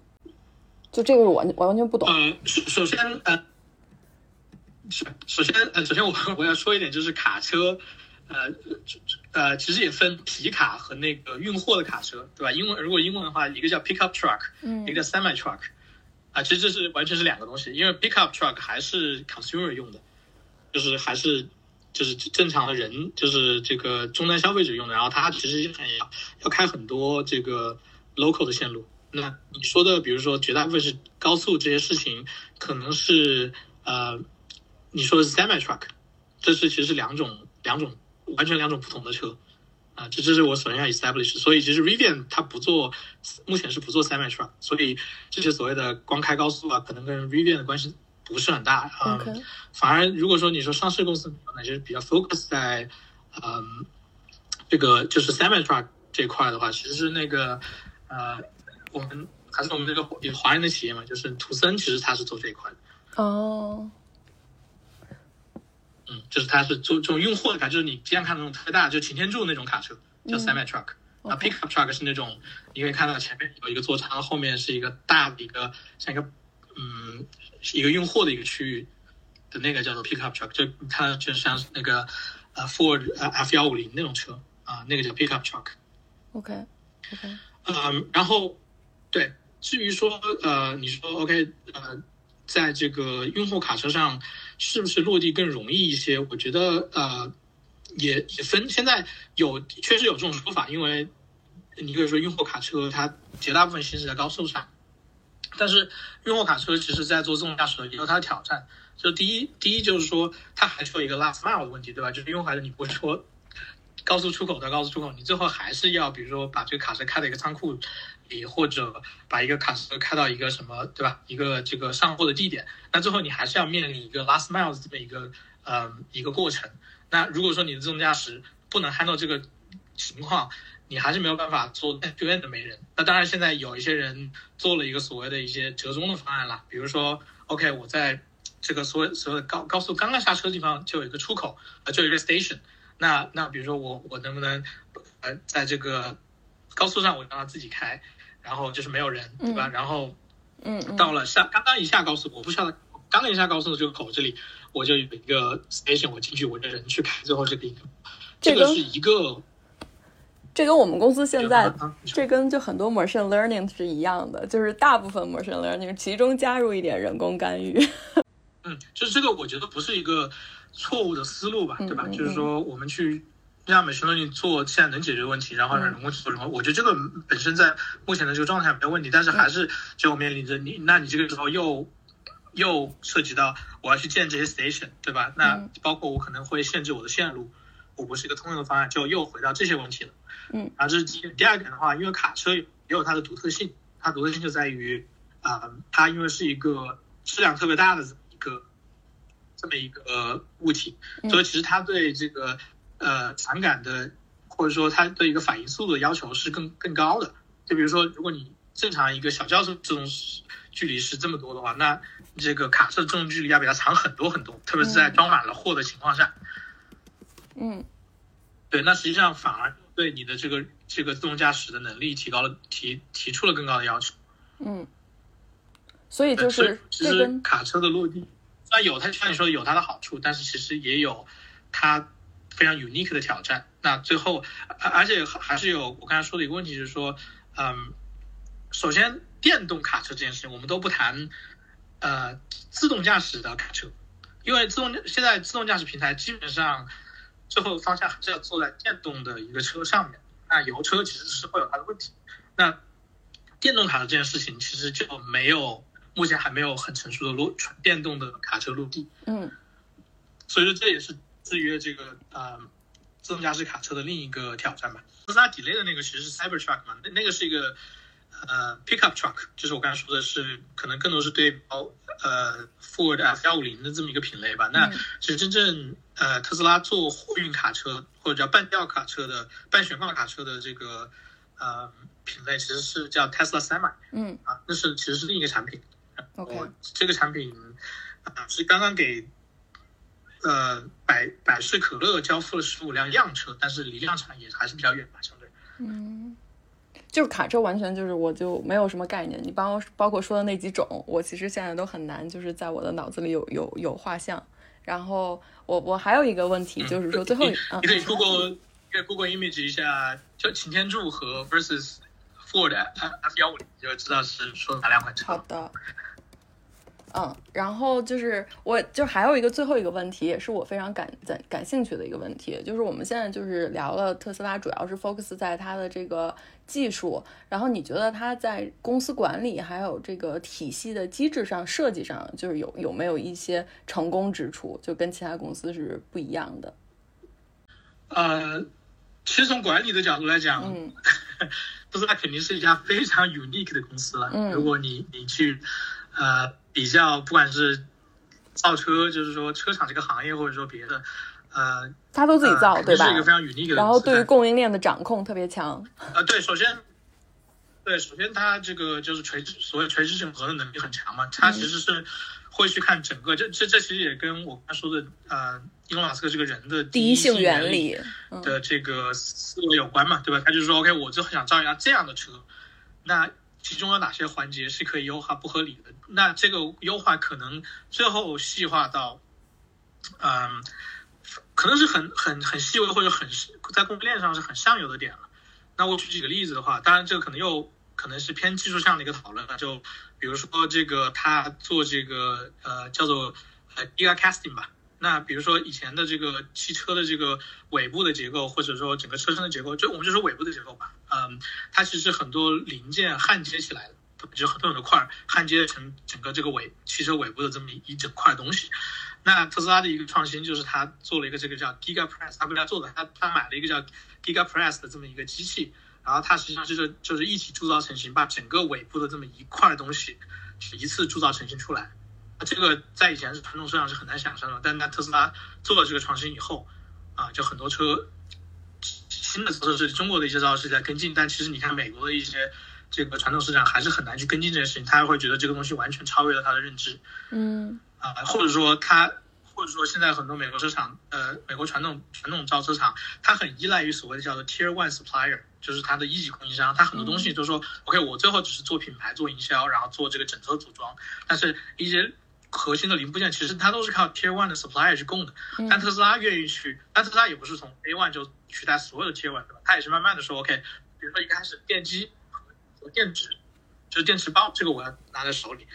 [SPEAKER 1] 就这个我我完全不懂。
[SPEAKER 3] 首先呃。首首先，呃，首先我 我要说一点，就是卡车，呃，呃，其实也分皮卡和那个运货的卡车，对吧？英文如果英文的话，一个叫 pickup truck，
[SPEAKER 1] 嗯，
[SPEAKER 3] 一个叫 semi truck，啊，其实这是完全是两个东西，因为 pickup truck 还是 consumer 用的，就是还是就是正常的人，就是这个终端消费者用的，然后它其实要要开很多这个 local 的线路。那你说的，比如说绝大部分是高速这些事情，可能是呃。你说的是 semi truck，这是其实是两种两种完全两种不同的车，啊，这这是我首先要 establish。所以其实 Rivian 它不做，目前是不做 semi truck，所以这些所谓的光开高速啊，可能跟 Rivian 的关系不是很大啊。反而如果说你说上市公司，那就是比较 focus 在嗯这个就是 semi truck 这块的话，其实是那个呃我们还是我们这个有华人的企业嘛，就是图森，其实它是做这一块的。
[SPEAKER 1] 哦。
[SPEAKER 3] 嗯，就是它是做这种用货的卡，就是你经常看那种特别大，就擎天柱那种卡车，叫 semi truck。那 pickup truck 是那种你可以看到前面有一个座舱，后面是一个大的一个像一个嗯一个运货的一个区域的那个叫做 pickup truck，就它就像那个呃 Ford 呃 F 幺五零那种车啊，那个叫 pickup truck。
[SPEAKER 1] OK OK。
[SPEAKER 3] 嗯，然后对，至于说呃你说 OK 呃。在这个运货卡车上，是不是落地更容易一些？我觉得呃，也也分。现在有确实有这种说法，因为你可以说运货卡车它绝大部分行驶在高速上，但是运货卡车其实在做自动驾驶也有它的挑战。就第一，第一就是说它还是有一个 last mile 的问题，对吧？就是运货卡车你不会说高速出口到高速出口，你最后还是要比如说把这个卡车开到一个仓库。里或者把一个卡车开到一个什么，对吧？一个这个上货的地点，那最后你还是要面临一个 last mile 这么一个呃一个过程。那如果说你的自动驾驶不能 handle 这个情况，你还是没有办法做 end to end 的没人。那当然，现在有一些人做了一个所谓的一些折中的方案了，比如说，OK，我在这个所所有的高高速刚刚下车的地方就有一个出口，呃，就有一个 station。那那比如说我我能不能呃在这个高速上我让它自己开？然后就是没有人，对吧？然后，
[SPEAKER 1] 嗯，
[SPEAKER 3] 到了下刚刚一下高速，我不需要刚刚一下高速的这个口这里，我就有一个 station，我进去，我的人去开，最后这个，这个是一个，
[SPEAKER 1] 这跟我们公司现在，这跟就很多 machine learning 是一样的，就是大部分 machine learning 其中加入一点人工干预。
[SPEAKER 3] 嗯，就是这个，我觉得不是一个错误的思路吧，对吧？就是说我们去。让 machine learning 做现在能解决的问题，然后让人工去做人工，我觉得这个本身在目前的这个状态没有问题，但是还是就面临着你，那你这个时候又又涉及到我要去建这些 station，对吧？那包括我可能会限制我的线路，我不是一个通用的方案，就又回到这些问题了。
[SPEAKER 1] 嗯，
[SPEAKER 3] 然后，这是第。第二点的话，因为卡车也有它的独特性，它独特性就在于啊，它因为是一个质量特别大的一个这么一个物体，所以其实它对这个。呃，传感的或者说它对一个反应速度的要求是更更高的。就比如说，如果你正常一个小轿车这种距离是这么多的话，那这个卡车的这种距离要比它长很多很多，特别是在装满了货的情况下。
[SPEAKER 1] 嗯，
[SPEAKER 3] 对，那实际上反而对你的这个这个自动驾驶的能力提高了，提提出了更高的要求。
[SPEAKER 1] 嗯，所以就是
[SPEAKER 3] 其实卡车的落地，那有它像你说有它的好处，但是其实也有它。非常 unique 的挑战。那最后，而且还是有我刚才说的一个问题，就是说，嗯，首先电动卡车这件事情，我们都不谈，呃，自动驾驶的卡车，因为自动现在自动驾驶平台基本上最后方向还是要坐在电动的一个车上面。那油车其实是会有它的问题。那电动卡车这件事情其实就没有，目前还没有很成熟的落纯电动的卡车落地。
[SPEAKER 1] 嗯，
[SPEAKER 3] 所以说这也是。制约这个呃自动驾驶卡车的另一个挑战吧。特斯拉 delay 的那个其实是 Cyber Truck 嘛，那那个是一个呃 Pickup Truck，就是我刚才说的是可能更多是对呃 Ford F 幺五零的这么一个品类吧。那其实真正呃特斯拉做货运卡车或者叫半吊卡车的半悬挂卡车的这个呃品类，其实是叫 Tesla Semi。
[SPEAKER 1] 嗯
[SPEAKER 3] 啊，那是其实是另一个产品。
[SPEAKER 1] OK，
[SPEAKER 3] 这个产品啊是刚刚给。呃，百百事可乐交付了十五辆样车，但是离量产也还是比较远吧，相对。
[SPEAKER 1] 嗯，就是卡车完全就是我就没有什么概念。你包包括说的那几种，我其实现在都很难，就是在我的脑子里有有有画像。然后我我还有一个问题，就是说最后
[SPEAKER 3] 你可以 Google 可以 Google Image 一下，就擎天柱和 versus Ford F 幺五零，就知道是说哪两款车。
[SPEAKER 1] 好的。嗯，然后就是我，就还有一个最后一个问题，也是我非常感感感兴趣的一个问题，就是我们现在就是聊了特斯拉，主要是 focus 在它的这个技术，然后你觉得它在公司管理还有这个体系的机制上设计上，就是有有没有一些成功之处，就跟其他公司是不一样的？
[SPEAKER 3] 呃，其实从管理的角度来讲，
[SPEAKER 1] 嗯
[SPEAKER 3] 特斯拉肯定是一家非常 unique 的公司了。
[SPEAKER 1] 嗯
[SPEAKER 3] 如果你你去呃比较，不管是造车，就是说车厂这个行业，或者说别的，呃，
[SPEAKER 1] 他都自己造，
[SPEAKER 3] 呃
[SPEAKER 1] 对吧
[SPEAKER 3] 是一个非常 unique 的。
[SPEAKER 1] 然后对于供应链的掌控特别强。
[SPEAKER 3] 呃，对，首先，对，首先它这个就是垂直，所谓垂直整合的能力很强嘛，它其实是会去看整个，这这这其实也跟我刚才说的呃，伊隆马斯克这个人的
[SPEAKER 1] 第一性
[SPEAKER 3] 原
[SPEAKER 1] 原理，嗯
[SPEAKER 3] 的这个思维有关嘛，对吧？他就是说，OK，我就很想造一辆这样的车，那其中有哪些环节是可以优化不合理的？那这个优化可能最后细化到，嗯，可能是很很很细微或者很在供应链上是很上游的点了。那我举几个例子的话，当然这个可能又可能是偏技术上的一个讨论了。就比如说这个他做这个呃叫做呃 giga casting 吧。那比如说以前的这个汽车的这个尾部的结构，或者说整个车身的结构，就我们就说尾部的结构吧。嗯，它其实很多零件焊接起来的，就很多很多块儿焊接成整个这个尾汽车尾部的这么一整块东西。那特斯拉的一个创新就是它做了一个这个叫 Giga Press，它不是他做的，他他买了一个叫 Giga Press 的这么一个机器，然后它实际上就是就是一起铸造成型，把整个尾部的这么一块东西一次铸造成型出来。这个在以前是传统车上是很难想象的，但那特斯拉做了这个创新以后，啊，就很多车新的造车势力，中国的一些造车在跟进，但其实你看美国的一些这个传统市场还是很难去跟进这件事情，他会觉得这个东西完全超越了他的认知。
[SPEAKER 1] 嗯
[SPEAKER 3] 啊，或者说他，或者说现在很多美国车厂，呃，美国传统传统造车厂，它很依赖于所谓的叫做 Tier One Supplier，就是它的一级供应商，它很多东西都说、OK，我最后只是做品牌、做营销，然后做这个整车组装，但是一些核心的零部件其实它都是靠 Tier One 的 Supplier 去供的。但特斯拉愿意去，但特斯拉也不是从 A One 就取代所有的 Tier One，对吧？它也是慢慢的说 OK，比如说一开始电机和电池，就是电池包，这个我要拿在手里，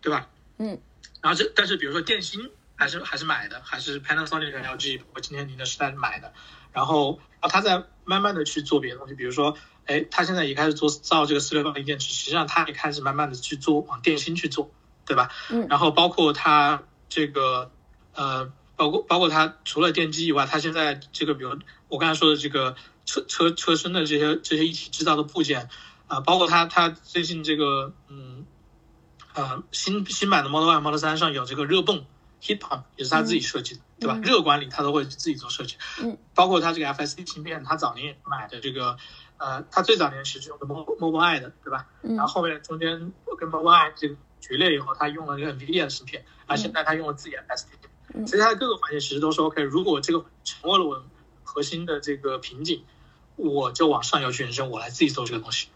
[SPEAKER 3] 对吧？
[SPEAKER 1] 嗯。
[SPEAKER 3] 然后这，但是比如说电芯还是还是买的，还是 Panasonic 和 LG，我今天您的时代买的。然后，然后他在慢慢的去做别的东西，比如说，哎，他现在也开始做造这个四六八零电池，实际上他也开始慢慢的去做往电芯去做，对吧？
[SPEAKER 1] 嗯
[SPEAKER 3] 然后包括它这个，呃，包括包括它除了电机以外，它现在这个，比如我刚才说的这个车车车身的这些这些一体制造的部件，啊、包括它它最近这个，嗯。呃，新新版的 Model Y、Model 3上有这个热泵 heat pump，也是他自己设计的，对吧？
[SPEAKER 1] 嗯
[SPEAKER 3] 热管理他都会自己做设计，
[SPEAKER 1] 嗯，
[SPEAKER 3] 包括它这个 FSD 芯片，他早年买的这个，呃，他最早年其实用的 Mobile 的，对吧？
[SPEAKER 1] 嗯
[SPEAKER 3] 然后后面中间跟 Mobile 这个决裂以后，他用了这个 NVIDIA 的芯片，而现在他用了自己的
[SPEAKER 1] 嗯
[SPEAKER 3] 其实他的各个环节其实都是 OK。如果这个成为了我核心的这个瓶颈，我就往上游去延伸，我来自己做这个东西。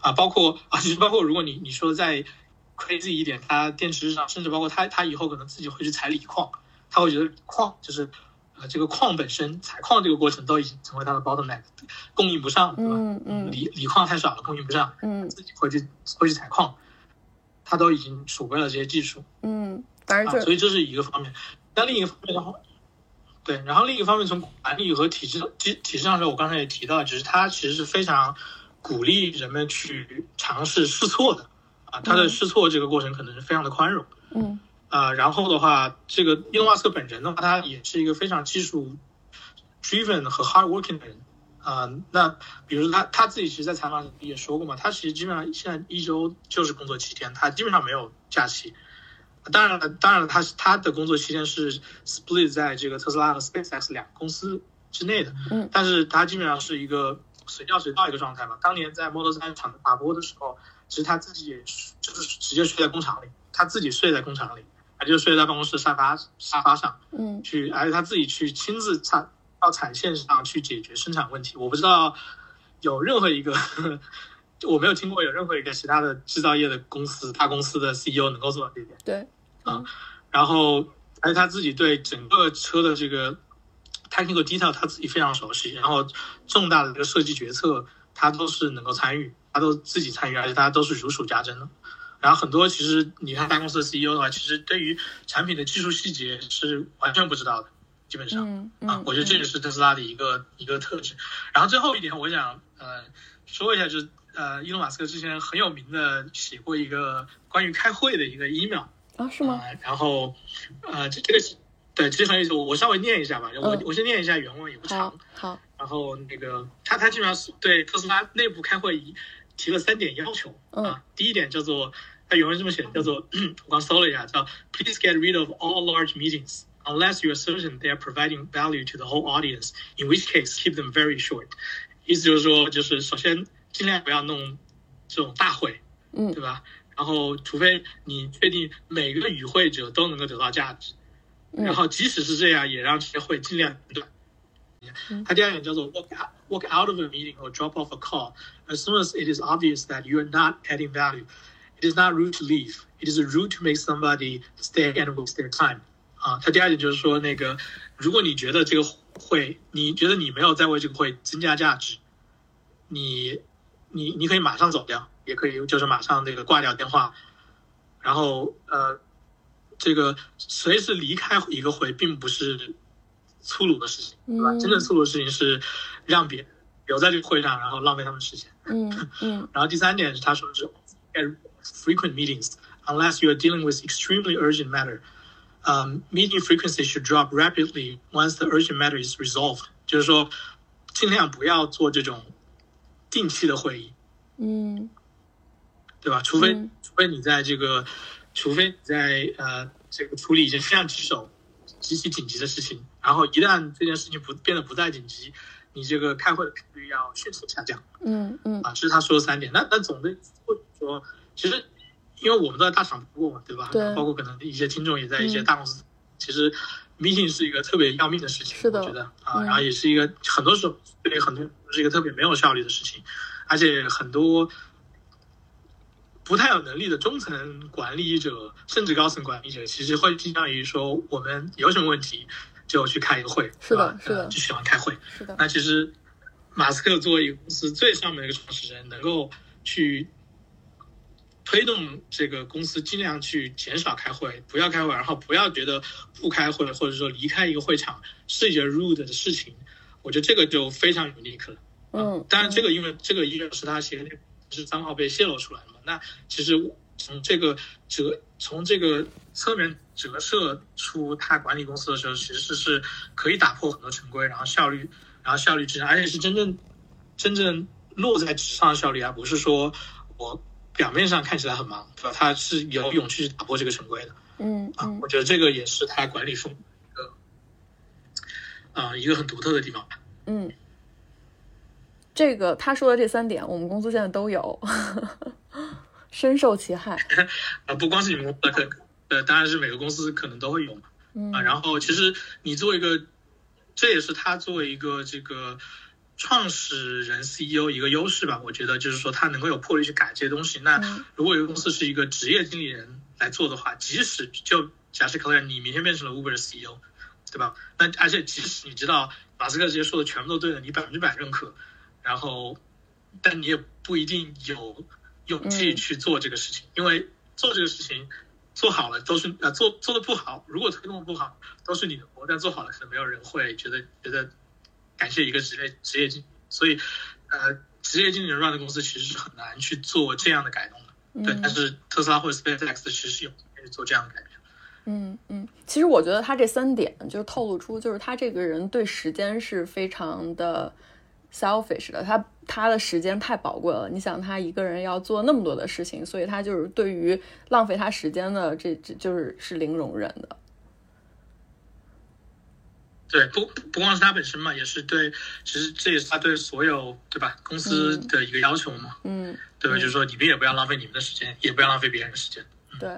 [SPEAKER 3] 啊，包括啊，就是包括如果你你说在 crazy 一点，它电池上，甚至包括它它以后可能自己会去采锂矿，他会觉得锂矿就是呃这个矿本身采矿这个过程都已经成为它的 bottleneck，供应不上，对吧？
[SPEAKER 1] 嗯嗯
[SPEAKER 3] 锂锂矿太少了，供应不上，
[SPEAKER 1] 嗯
[SPEAKER 3] 自己会去会去采矿，他都已经储备了这些技术
[SPEAKER 1] 嗯，反
[SPEAKER 3] 啊，
[SPEAKER 1] 正就
[SPEAKER 3] 所以这是一个方面。那另一个方面的话，对，然后另一个方面从管理和体制体体制上说，我刚才也提到，就是他其实是非常鼓励人们去尝试试错的啊，他的
[SPEAKER 1] 嗯
[SPEAKER 3] 试错这个过程可能是非常的宽容。
[SPEAKER 1] 嗯
[SPEAKER 3] 啊，然后的话，这个伊隆马斯克本人的话，他也是一个非常技术 driven 和 hard working 的人啊、那比如说他他自己其实，在采访里也说过嘛，他其实基本上现在一周就是工作七天，他基本上没有假期。当然了，当然了，他他的工作期间是 split 在这个特斯拉和 SpaceX 两个公司之内的，
[SPEAKER 1] 嗯
[SPEAKER 3] 但是他基本上是一个随叫随到一个状态嘛。当年在 Model 3厂打波的时候，其实他自己也是就是直接睡在工厂里，他自己睡在工厂里，他就睡在办公室沙发沙发上
[SPEAKER 1] 嗯
[SPEAKER 3] 去，而且他自己去亲自产到产线上去解决生产问题。我不知道有任何一个，我没有听过有任何一个其他的制造业的公司大公司的 CEO 能够做到这一点。
[SPEAKER 1] 对，
[SPEAKER 3] 然后，而且他自己对整个车的这个 technical detail 他自己非常熟悉，然后重大的这个设计决策他都是能够参与，他都自己参与，而且他都是如数家珍的。然后很多其实你看大公司的 CEO 的话，其实对于产品的技术细节是完全不知道的，基本上。
[SPEAKER 1] 嗯嗯，，
[SPEAKER 3] 啊我觉得这也是特斯拉的一个一个特质。然后最后一点，我想呃说一下，就是呃，伊隆马斯克之前很有名的写过一个关于开会的一个 email
[SPEAKER 1] 啊是吗？
[SPEAKER 3] 呃然后呃这这个对，其实很有意思。我我稍微念一下吧，我我先念一下原文，也不长。
[SPEAKER 1] 好。
[SPEAKER 3] 然后那个他他基本上是对特斯拉内部开会提了三点要求啊。第一点叫做他原文这么写的，叫做 我刚搜了一下，叫 Please get rid of all large meetings unless you are certain they are providing value to the whole audience, in which case keep them very short。意思就是说，就是首先尽量不要弄这种大会，
[SPEAKER 1] 嗯，
[SPEAKER 3] 对吧？然后除非你确定每个与会者都能够得到价值。然后，即使是这样，也让这些会尽量短。它第二点叫做 walk out walk out of a meeting or drop off a call as soon as it is obvious that you are not adding value. It is not rude to leave. It is rude to make somebody stay and waste their time. 啊，它第二点就是说，那个如果你觉得这个会，你觉得你没有在为这个会增加价值，你你你可以马上走掉，也可以就是马上那个挂掉电话，然后呃。这个随时离开一个会，并不是粗鲁的事情，对吧？真正粗鲁的事情是让别人留在这个会上，然后浪费他们时间。
[SPEAKER 1] 嗯 嗯。
[SPEAKER 3] 然后第三点是他说是 frequent meetings unless you are dealing with extremely urgent matter. Um, meeting frequency should drop rapidly once the urgent matter is resolved. 就是说，尽量不要做这种定期的会议。
[SPEAKER 1] 嗯，
[SPEAKER 3] 对吧？除非除非你在这个。除非你在呃这个处理一件非常棘手、极其紧急的事情，然后一旦这件事情不变得不再紧急，你这个开会的频率要迅速下降。
[SPEAKER 1] 嗯嗯
[SPEAKER 3] 啊，这是他说的三点。那那总的或者说，其实因为我们都在大厂过嘛，对吧？
[SPEAKER 1] 对。
[SPEAKER 3] 包括可能一些听众也在一些大公司，其实 meeting 是一个特别要命的事情，
[SPEAKER 1] 是的，
[SPEAKER 3] 我觉得啊，然后也是一个很多时候对很多是一个特别没有效率的事情，而且很多。不太有能力的中层管理者，甚至高层管理者，其实会倾向于说，我们有什么问题就去开一个会，
[SPEAKER 1] 是的，是的，
[SPEAKER 3] 就喜欢开会。
[SPEAKER 1] 是的。
[SPEAKER 3] 那其实，马斯克作为一个公司最上面的一个创始人，能够去推动这个公司尽量去减少开会，不要开会，然后不要觉得不开会或者说离开一个会场是一件 rude 的事情，我觉得这个就非常 unique 了。
[SPEAKER 1] 嗯。
[SPEAKER 3] 当然，这个因为这个依然是他写的。是账号被泄露出来了嘛？那其实从这个折从这个侧面折射出他管理公司的时候，其实是可以打破很多成规，然后效率，然后效率质量，而且是真正真正落在纸上的效率，而不是说我表面上看起来很忙，对吧？他是有勇气去打破这个成规的。
[SPEAKER 1] 嗯
[SPEAKER 3] 啊，我觉得这个也是他管理风格啊一个很独特的地方吧。
[SPEAKER 1] 嗯。这个他说的这三点，我们公司现在都有，深受其害。
[SPEAKER 3] 啊，不光是你们公司，呃，当然是每个公司可能都会有嘛。啊，然后其实你作为一个，这也是他作为一个这个创始人 CEO 一个优势吧。我觉得就是说他能够有魄力去改这些东西。那如果一个公司是一个职业经理人来做的话，即使就假设可能你明天变成了 Uber 的 CEO，对吧？那而且即使你知道马斯克这些说的全部都对的，你百分之百认可。然后，但你也不一定有勇气去做这个事情，因为做这个事情做好了都是呃做做的不好，如果推动不好都是你的锅，但做好了可能没有人会觉得觉得感谢一个职业职业经理，所以呃职业经理人 run 的公司其实是很难去做这样的改动的，对，但是特斯拉或者 SpaceX 其实是有去做这样的改变。
[SPEAKER 1] 嗯嗯，其实我觉得他这三点就透露出，就是他这个人对时间是非常的。selfish 的，他他的时间太宝贵了。你想，他一个人要做那么多的事情，所以他就是对于浪费他时间的这这就是是零容忍的。
[SPEAKER 3] 对，不不光是他本身嘛，也是对，其实这也是他对所有对吧公司的一个要求嘛。
[SPEAKER 1] 嗯，
[SPEAKER 3] 对吧？就是说你们也不要浪费你们的时间，也不要浪费别人的时间。
[SPEAKER 1] 对，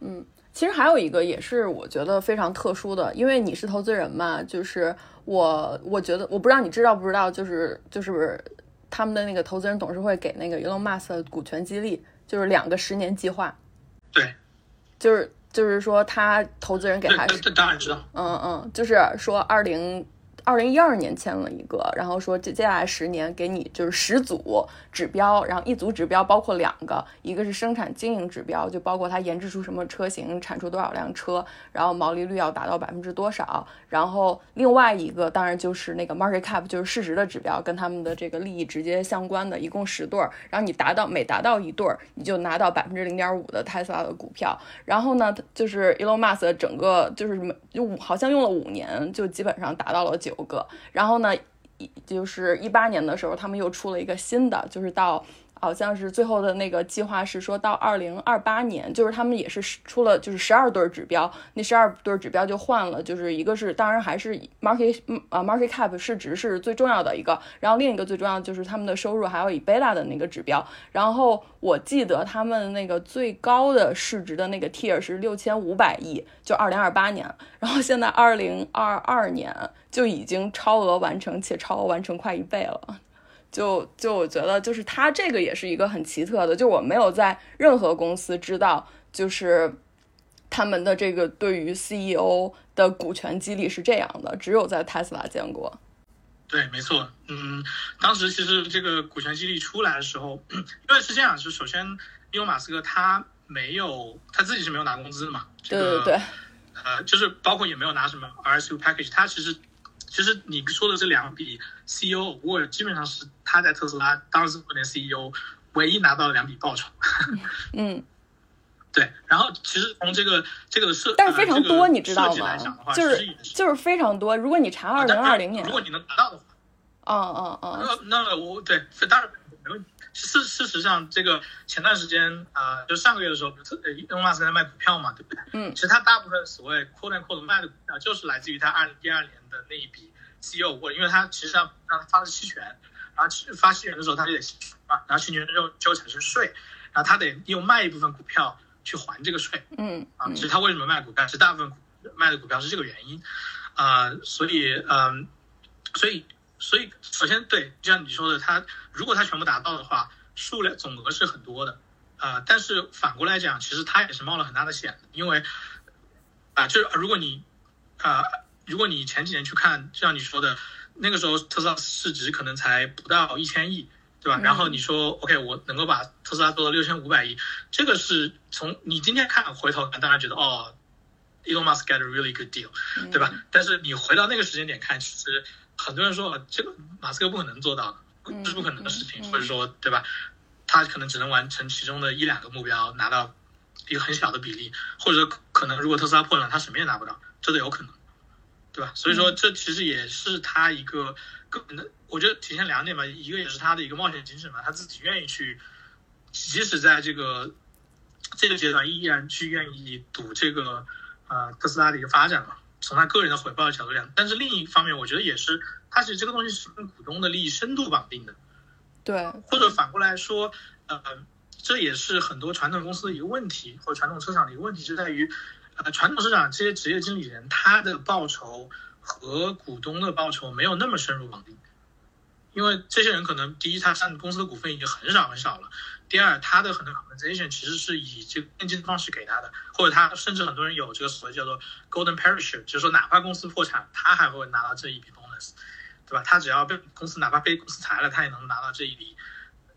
[SPEAKER 1] 嗯，其实还有一个也是我觉得非常特殊的，因为你是投资人嘛，就是。我我觉得我不知道你知道不知道，就是就是他们的那个投资人董事会给那个 Elon Musk 股权激励，就是两个十年计划。
[SPEAKER 3] 对，
[SPEAKER 1] 就是就是说他投资人给他，
[SPEAKER 3] 这当然知道。
[SPEAKER 1] 嗯嗯，就是说二零二零一二年签了一个，然后说接接下来十年给你就是十组指标，然后一组指标包括两个，一个是生产经营指标，就包括它研制出什么车型，产出多少辆车，然后毛利率要达到百分之多少，然后另外一个当然就是那个 market cap，就是市值的指标，跟他们的这个利益直接相关的，一共十对儿，然后你达到每达到一对儿，你就拿到百分之零点五的 Tesla 的股票，然后呢，就是 Elon Musk 整个就是就好像用了五年，就基本上达到了九。九个，然后呢，就是一八年的时候，他们又出了一个新的，就是到。好像是最后的那个计划是说到二零二八年，就是他们也是出了就是十二对指标，那十二对指标就换了，就是一个是当然还是 market 呃 market cap 市值是最重要的一个，然后另一个最重要就是他们的收入还有以贝拉的那个指标，然后我记得他们那个最高的市值的那个 tier 是六千五百亿，就二零二八年，然后现在二零二二年就已经超额完成，且超额完成快一倍了。就就我觉得，就是他这个也是一个很奇特的，就我没有在任何公司知道，就是他们的这个对于 CEO 的股权激励是这样的，只有在 Tesla 见过。
[SPEAKER 3] 对，没错，嗯，当时其实这个股权激励出来的时候，因为是这样，就首先，因为马斯克他没有他自己是没有拿工资的嘛，
[SPEAKER 1] 对对对，
[SPEAKER 3] 呃，就是包括也没有拿什么 RSU package，他其实。其实你说的这两笔 CEO award 基本上是他在特斯拉当时那 CEO 唯一拿到的两笔报酬。
[SPEAKER 1] 嗯，
[SPEAKER 3] 对。然后其实从这个这个设，
[SPEAKER 1] 但是非常多，你知道
[SPEAKER 3] 吗？
[SPEAKER 1] 就是就是非常多。如果你查二零二零年，
[SPEAKER 3] 如果你能达到的话，
[SPEAKER 1] 哦哦
[SPEAKER 3] 哦，那那我对当然没问题。事事实上，这个前段时间啊，就上个月的时候，不是呃，伊隆马斯克在卖股票嘛，对不对？
[SPEAKER 1] 嗯。
[SPEAKER 3] 其实他大部分所谓 quote unquote 卖的股票，就是来自于他二零一二年的那一笔 CEO 或因为他其实要让他发的期权，然后发期权的时候他就得啊，然后期权之后就产生税，然后他得又卖一部分股票去还这个税。
[SPEAKER 1] 嗯。
[SPEAKER 3] 啊，其实他为什么卖股票？其实大部分卖的股票是这个原因啊，所以嗯，所以。所以，首先对，就像你说的，他如果他全部达到的话，数量总额是很多的，啊，但是反过来讲，其实他也是冒了很大的险，因为，啊，就是如果你，啊，如果你前几年去看，就像你说的，那个时候特斯拉市值可能才不到一千亿，对吧？然后你说，OK，我能够把特斯拉做到六千五百亿，这个是从你今天看回头看，当然觉得哦，Elon Musk get a really good deal，对吧？但是你回到那个时间点看，其实。很多人说这个马斯克不可能做到的，这是不可能的事情，或者说对吧？他可能只能完成其中的一两个目标，拿到一个很小的比例，或者可能如果特斯拉破产，他什么也拿不到，这都有可能，对吧？所以说这其实也是他一个个人的，我觉得体现两点吧，一个也是他的一个冒险精神嘛，他自己愿意去，即使在这个这个阶段依然去愿意赌这个呃特斯拉的一个发展嘛。从他个人的回报的角度讲，但是另一方面，我觉得也是，他其实这个东西是跟股东的利益深度绑定的，
[SPEAKER 1] 对，
[SPEAKER 3] 或者反过来说，呃，这也是很多传统公司的一个问题，或者传统车厂的一个问题，就在于，呃，传统市场这些职业经理人他的报酬和股东的报酬没有那么深入绑定，因为这些人可能第一，他占公司的股份已经很少很少了。第二，他的很多 compensation 其实是以这个现金的方式给他的，或者他甚至很多人有这个所谓叫做 golden parachute，就是说哪怕公司破产，他还会拿到这一笔 bonus，对吧？他只要被公司哪怕被公司裁了，他也能拿到这一笔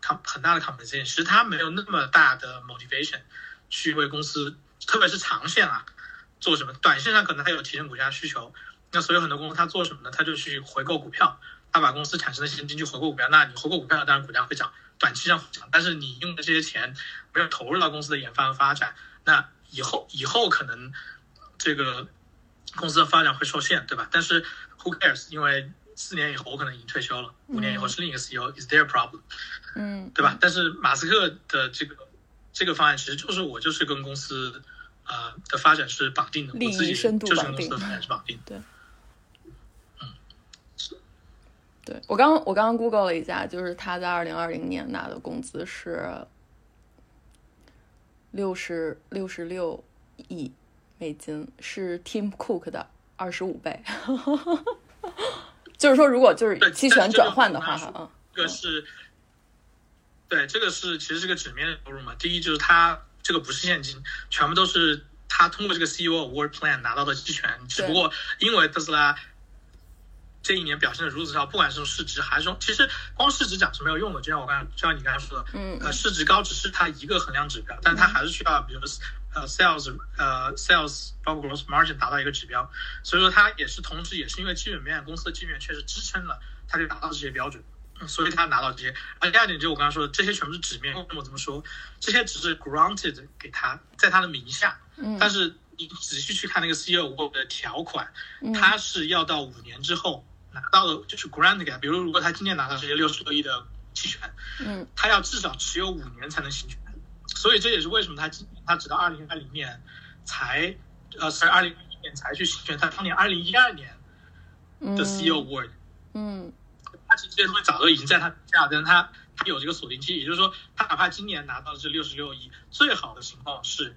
[SPEAKER 3] com 很大的 compensation。其实他没有那么大的 motivation 去为公司，特别是长线啊做什么。短线上可能它有提升股价需求，那所以很多公司他做什么呢？他就去回购股票，他把公司产生的现金去回购股票。那你回购股票，当然股价会涨。短期上涨，但是你用的这些钱没有投入到公司的研发和发展，那以后以后可能这个公司的发展会受限，对吧？但是 who cares？因为四年以后我可能已经退休了，五年以后是另一个 CEO，is their problem？
[SPEAKER 1] 嗯，
[SPEAKER 3] 对吧？但是马斯克的这个这个方案其实就是我就是跟公司呃的发展是绑定的，
[SPEAKER 1] 利益深度
[SPEAKER 3] 绑定，发展是绑定，
[SPEAKER 1] 对。对我刚我刚刚 Google 了一下，就是他在二零二零年拿的工资是六十六十六亿美金，是 Tim Cook 的二十五倍。就是说，如果就是期权转换的话，
[SPEAKER 3] 哈，这个是，对，这个是其实是个纸面收入嘛。第一就是他这个不是现金，全部都是他通过这个 CEO Award Plan 拿到的期权，只不过因为特斯拉。这一年表现的如此好，不管是从市值还是从，其实光市值涨是没有用的。就像我刚，就像你刚才说的，
[SPEAKER 1] 嗯，
[SPEAKER 3] 呃，市值高只是它一个衡量指标，但是它还是需要，比如说呃，sales，呃，sales 包括 gross margin 达到一个指标。所以说它也是同时也是因为基本面公司的基本面确实支撑了，它就达到这些标准，所以他拿到这些。而第二点就是我刚刚说的，这些全部是纸面。为什么这么说？这些只是 granted 给他在他的名下，
[SPEAKER 1] 嗯，
[SPEAKER 3] 但是你仔细去看那个 CEO 的条款，他是要到五年之后。拿到的就是 grant 给他，比如如果他今年拿到这些六十多亿的期权，
[SPEAKER 1] 嗯，
[SPEAKER 3] 他要至少持有五年才能行权，所以这也是为什么他今年他直到二零二零年才，呃，是二零二一年才去行权，他当年二零一二年的 CEO word，
[SPEAKER 1] 嗯，
[SPEAKER 3] 他其实这些东西早都已经在他名下，但是他他有这个锁定期，也就是说，他哪怕今年拿到的这六十六亿，最好的情况是，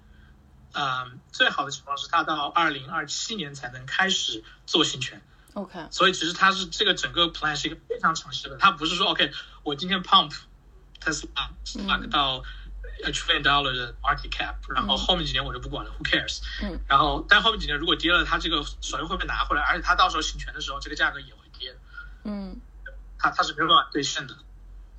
[SPEAKER 3] 嗯，最好的情况是他到二零二七年才能开始做行权。
[SPEAKER 1] OK，
[SPEAKER 3] 所以其实它是这个整个 plan 是一个非常长期的，它不是说 OK，我今天 pump Tesla stock 到 a trillion dollar 的 market cap，然后后面几年我就不管了，Who cares？
[SPEAKER 1] 嗯，
[SPEAKER 3] 然后但后面几年如果跌了，它这个首先会被拿回来，而且它到时候行权的时候，这个价格也会跌。
[SPEAKER 1] 嗯，
[SPEAKER 3] 它它是没有办法兑现的。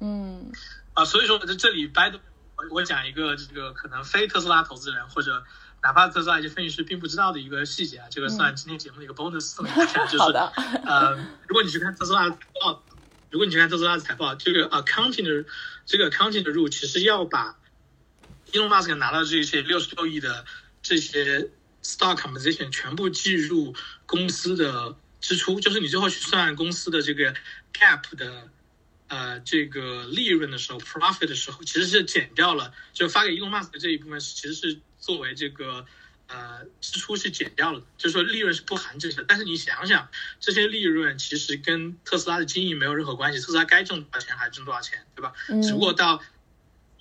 [SPEAKER 1] 嗯，
[SPEAKER 3] 啊，所以说在这里，by the 我我讲一个这个可能非特斯拉投资人或者。哪怕特斯拉一些分析师并不知道的一个细节啊，这个算今天节目的一个 bonus 送给大家，就是 呃，如果你去看特斯拉的财报，如果你去看特斯拉的财报，这个 accounting 的这个 accounting 的入其实要把 Elon Musk 拿到这些六十六亿的这些 stock compensation 全部计入公司的支出，就是你最后去算公司的这个 gap 的呃这个利润的时候，profit 的时候，其实是减掉了，就发给 Elon Musk 这一部分是其实是。作为这个呃支出是减掉了，就是说利润是不含这些。但是你想想，这些利润其实跟特斯拉的经营没有任何关系，特斯拉该挣多少钱还挣多少钱，对吧？只不过到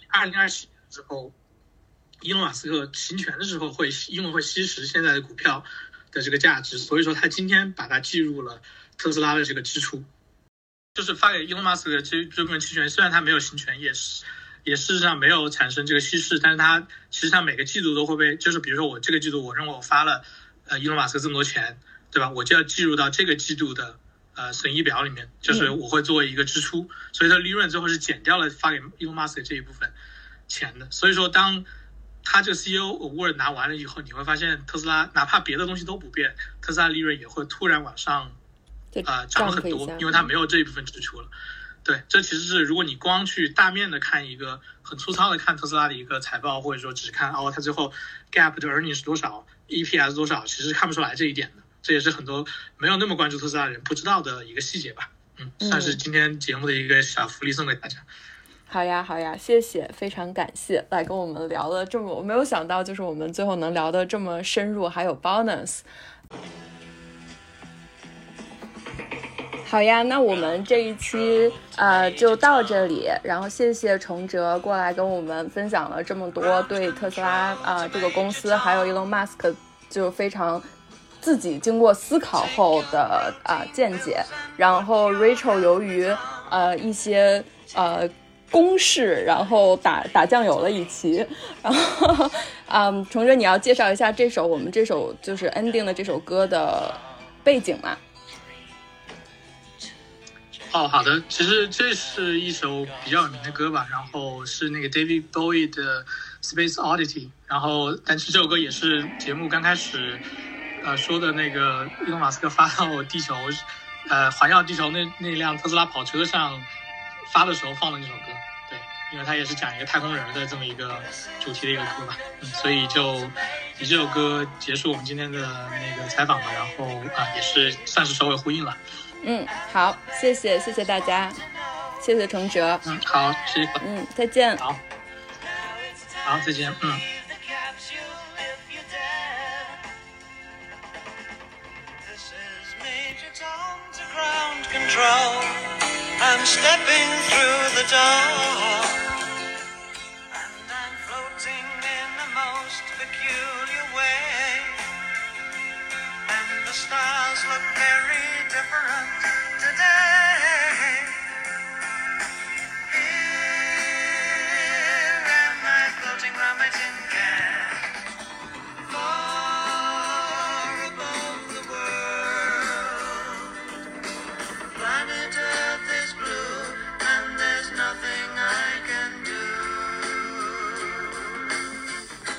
[SPEAKER 3] 二零二七年之后，伊隆马斯克行权的时候会因为会稀释现在的股票的这个价值，所以说他今天把它计入了特斯拉的这个支出，就是发给伊隆马斯克这这部分期权，虽然它没有行权，也是。也事实上没有产生这个稀释，但是它其实它每个季度都会被，就是比如说我这个季度我认为我发了呃伊隆马斯克这么多钱，对吧？我就要计入到这个季度的呃损益表里面，就是我会作为一个支出，所以它利润最后是减掉了发给伊隆马斯克这一部分钱的。所以说当他这个 CEO award 拿完了以后，你会发现特斯拉哪怕别的东西都不变，特斯拉利润也会突然往上啊涨很多，因为它没有这一部分支出了。对，这其实是如果你光去大面的看一个很粗糙的看特斯拉的一个财报，或者说只看哦它最后 gap 的 earning 是多少，EPS 多少，其实看不出来这一点的。这也是很多没有那么关注特斯拉的人不知道的一个细节吧。嗯，算是今天节目的一个小福利送给大家。
[SPEAKER 1] 好呀，好呀，谢谢，非常感谢来跟我们聊了这么，我没有想到就是我们最后能聊的这么深入，还有 bonus。好呀，那我们这一期呃就到这里，然后谢谢崇哲过来跟我们分享了这么多对特斯拉啊这个公司，还有 Elon Musk 就非常自己经过思考后的啊见解。然后 Rachel 由于呃一些呃公式，然后打打酱油了一期。然后嗯，崇哲你要介绍一下这首我们这首就是 ending 的这首歌的背景吗？
[SPEAKER 3] 哦，好的，其实这是一首比较有名的歌吧，然后是那个 David Bowie 的 Space Oddity，然后但是这首歌也是节目刚开始呃说的那个伊隆马斯克发到地球，呃环绕地球那那辆特斯拉跑车上发的时候放的那首歌，对，因为它也是讲一个太空人的这么一个主题的一个歌吧，所以就以这首歌结束我们今天的那个采访吧，然后啊也是算是首尾呼应了。
[SPEAKER 1] 嗯，好，谢谢，谢谢大家，谢谢程哲。
[SPEAKER 3] 嗯，好，谢谢。
[SPEAKER 1] 嗯，再见。
[SPEAKER 3] 好，好，再见。嗯。The stars look very different today.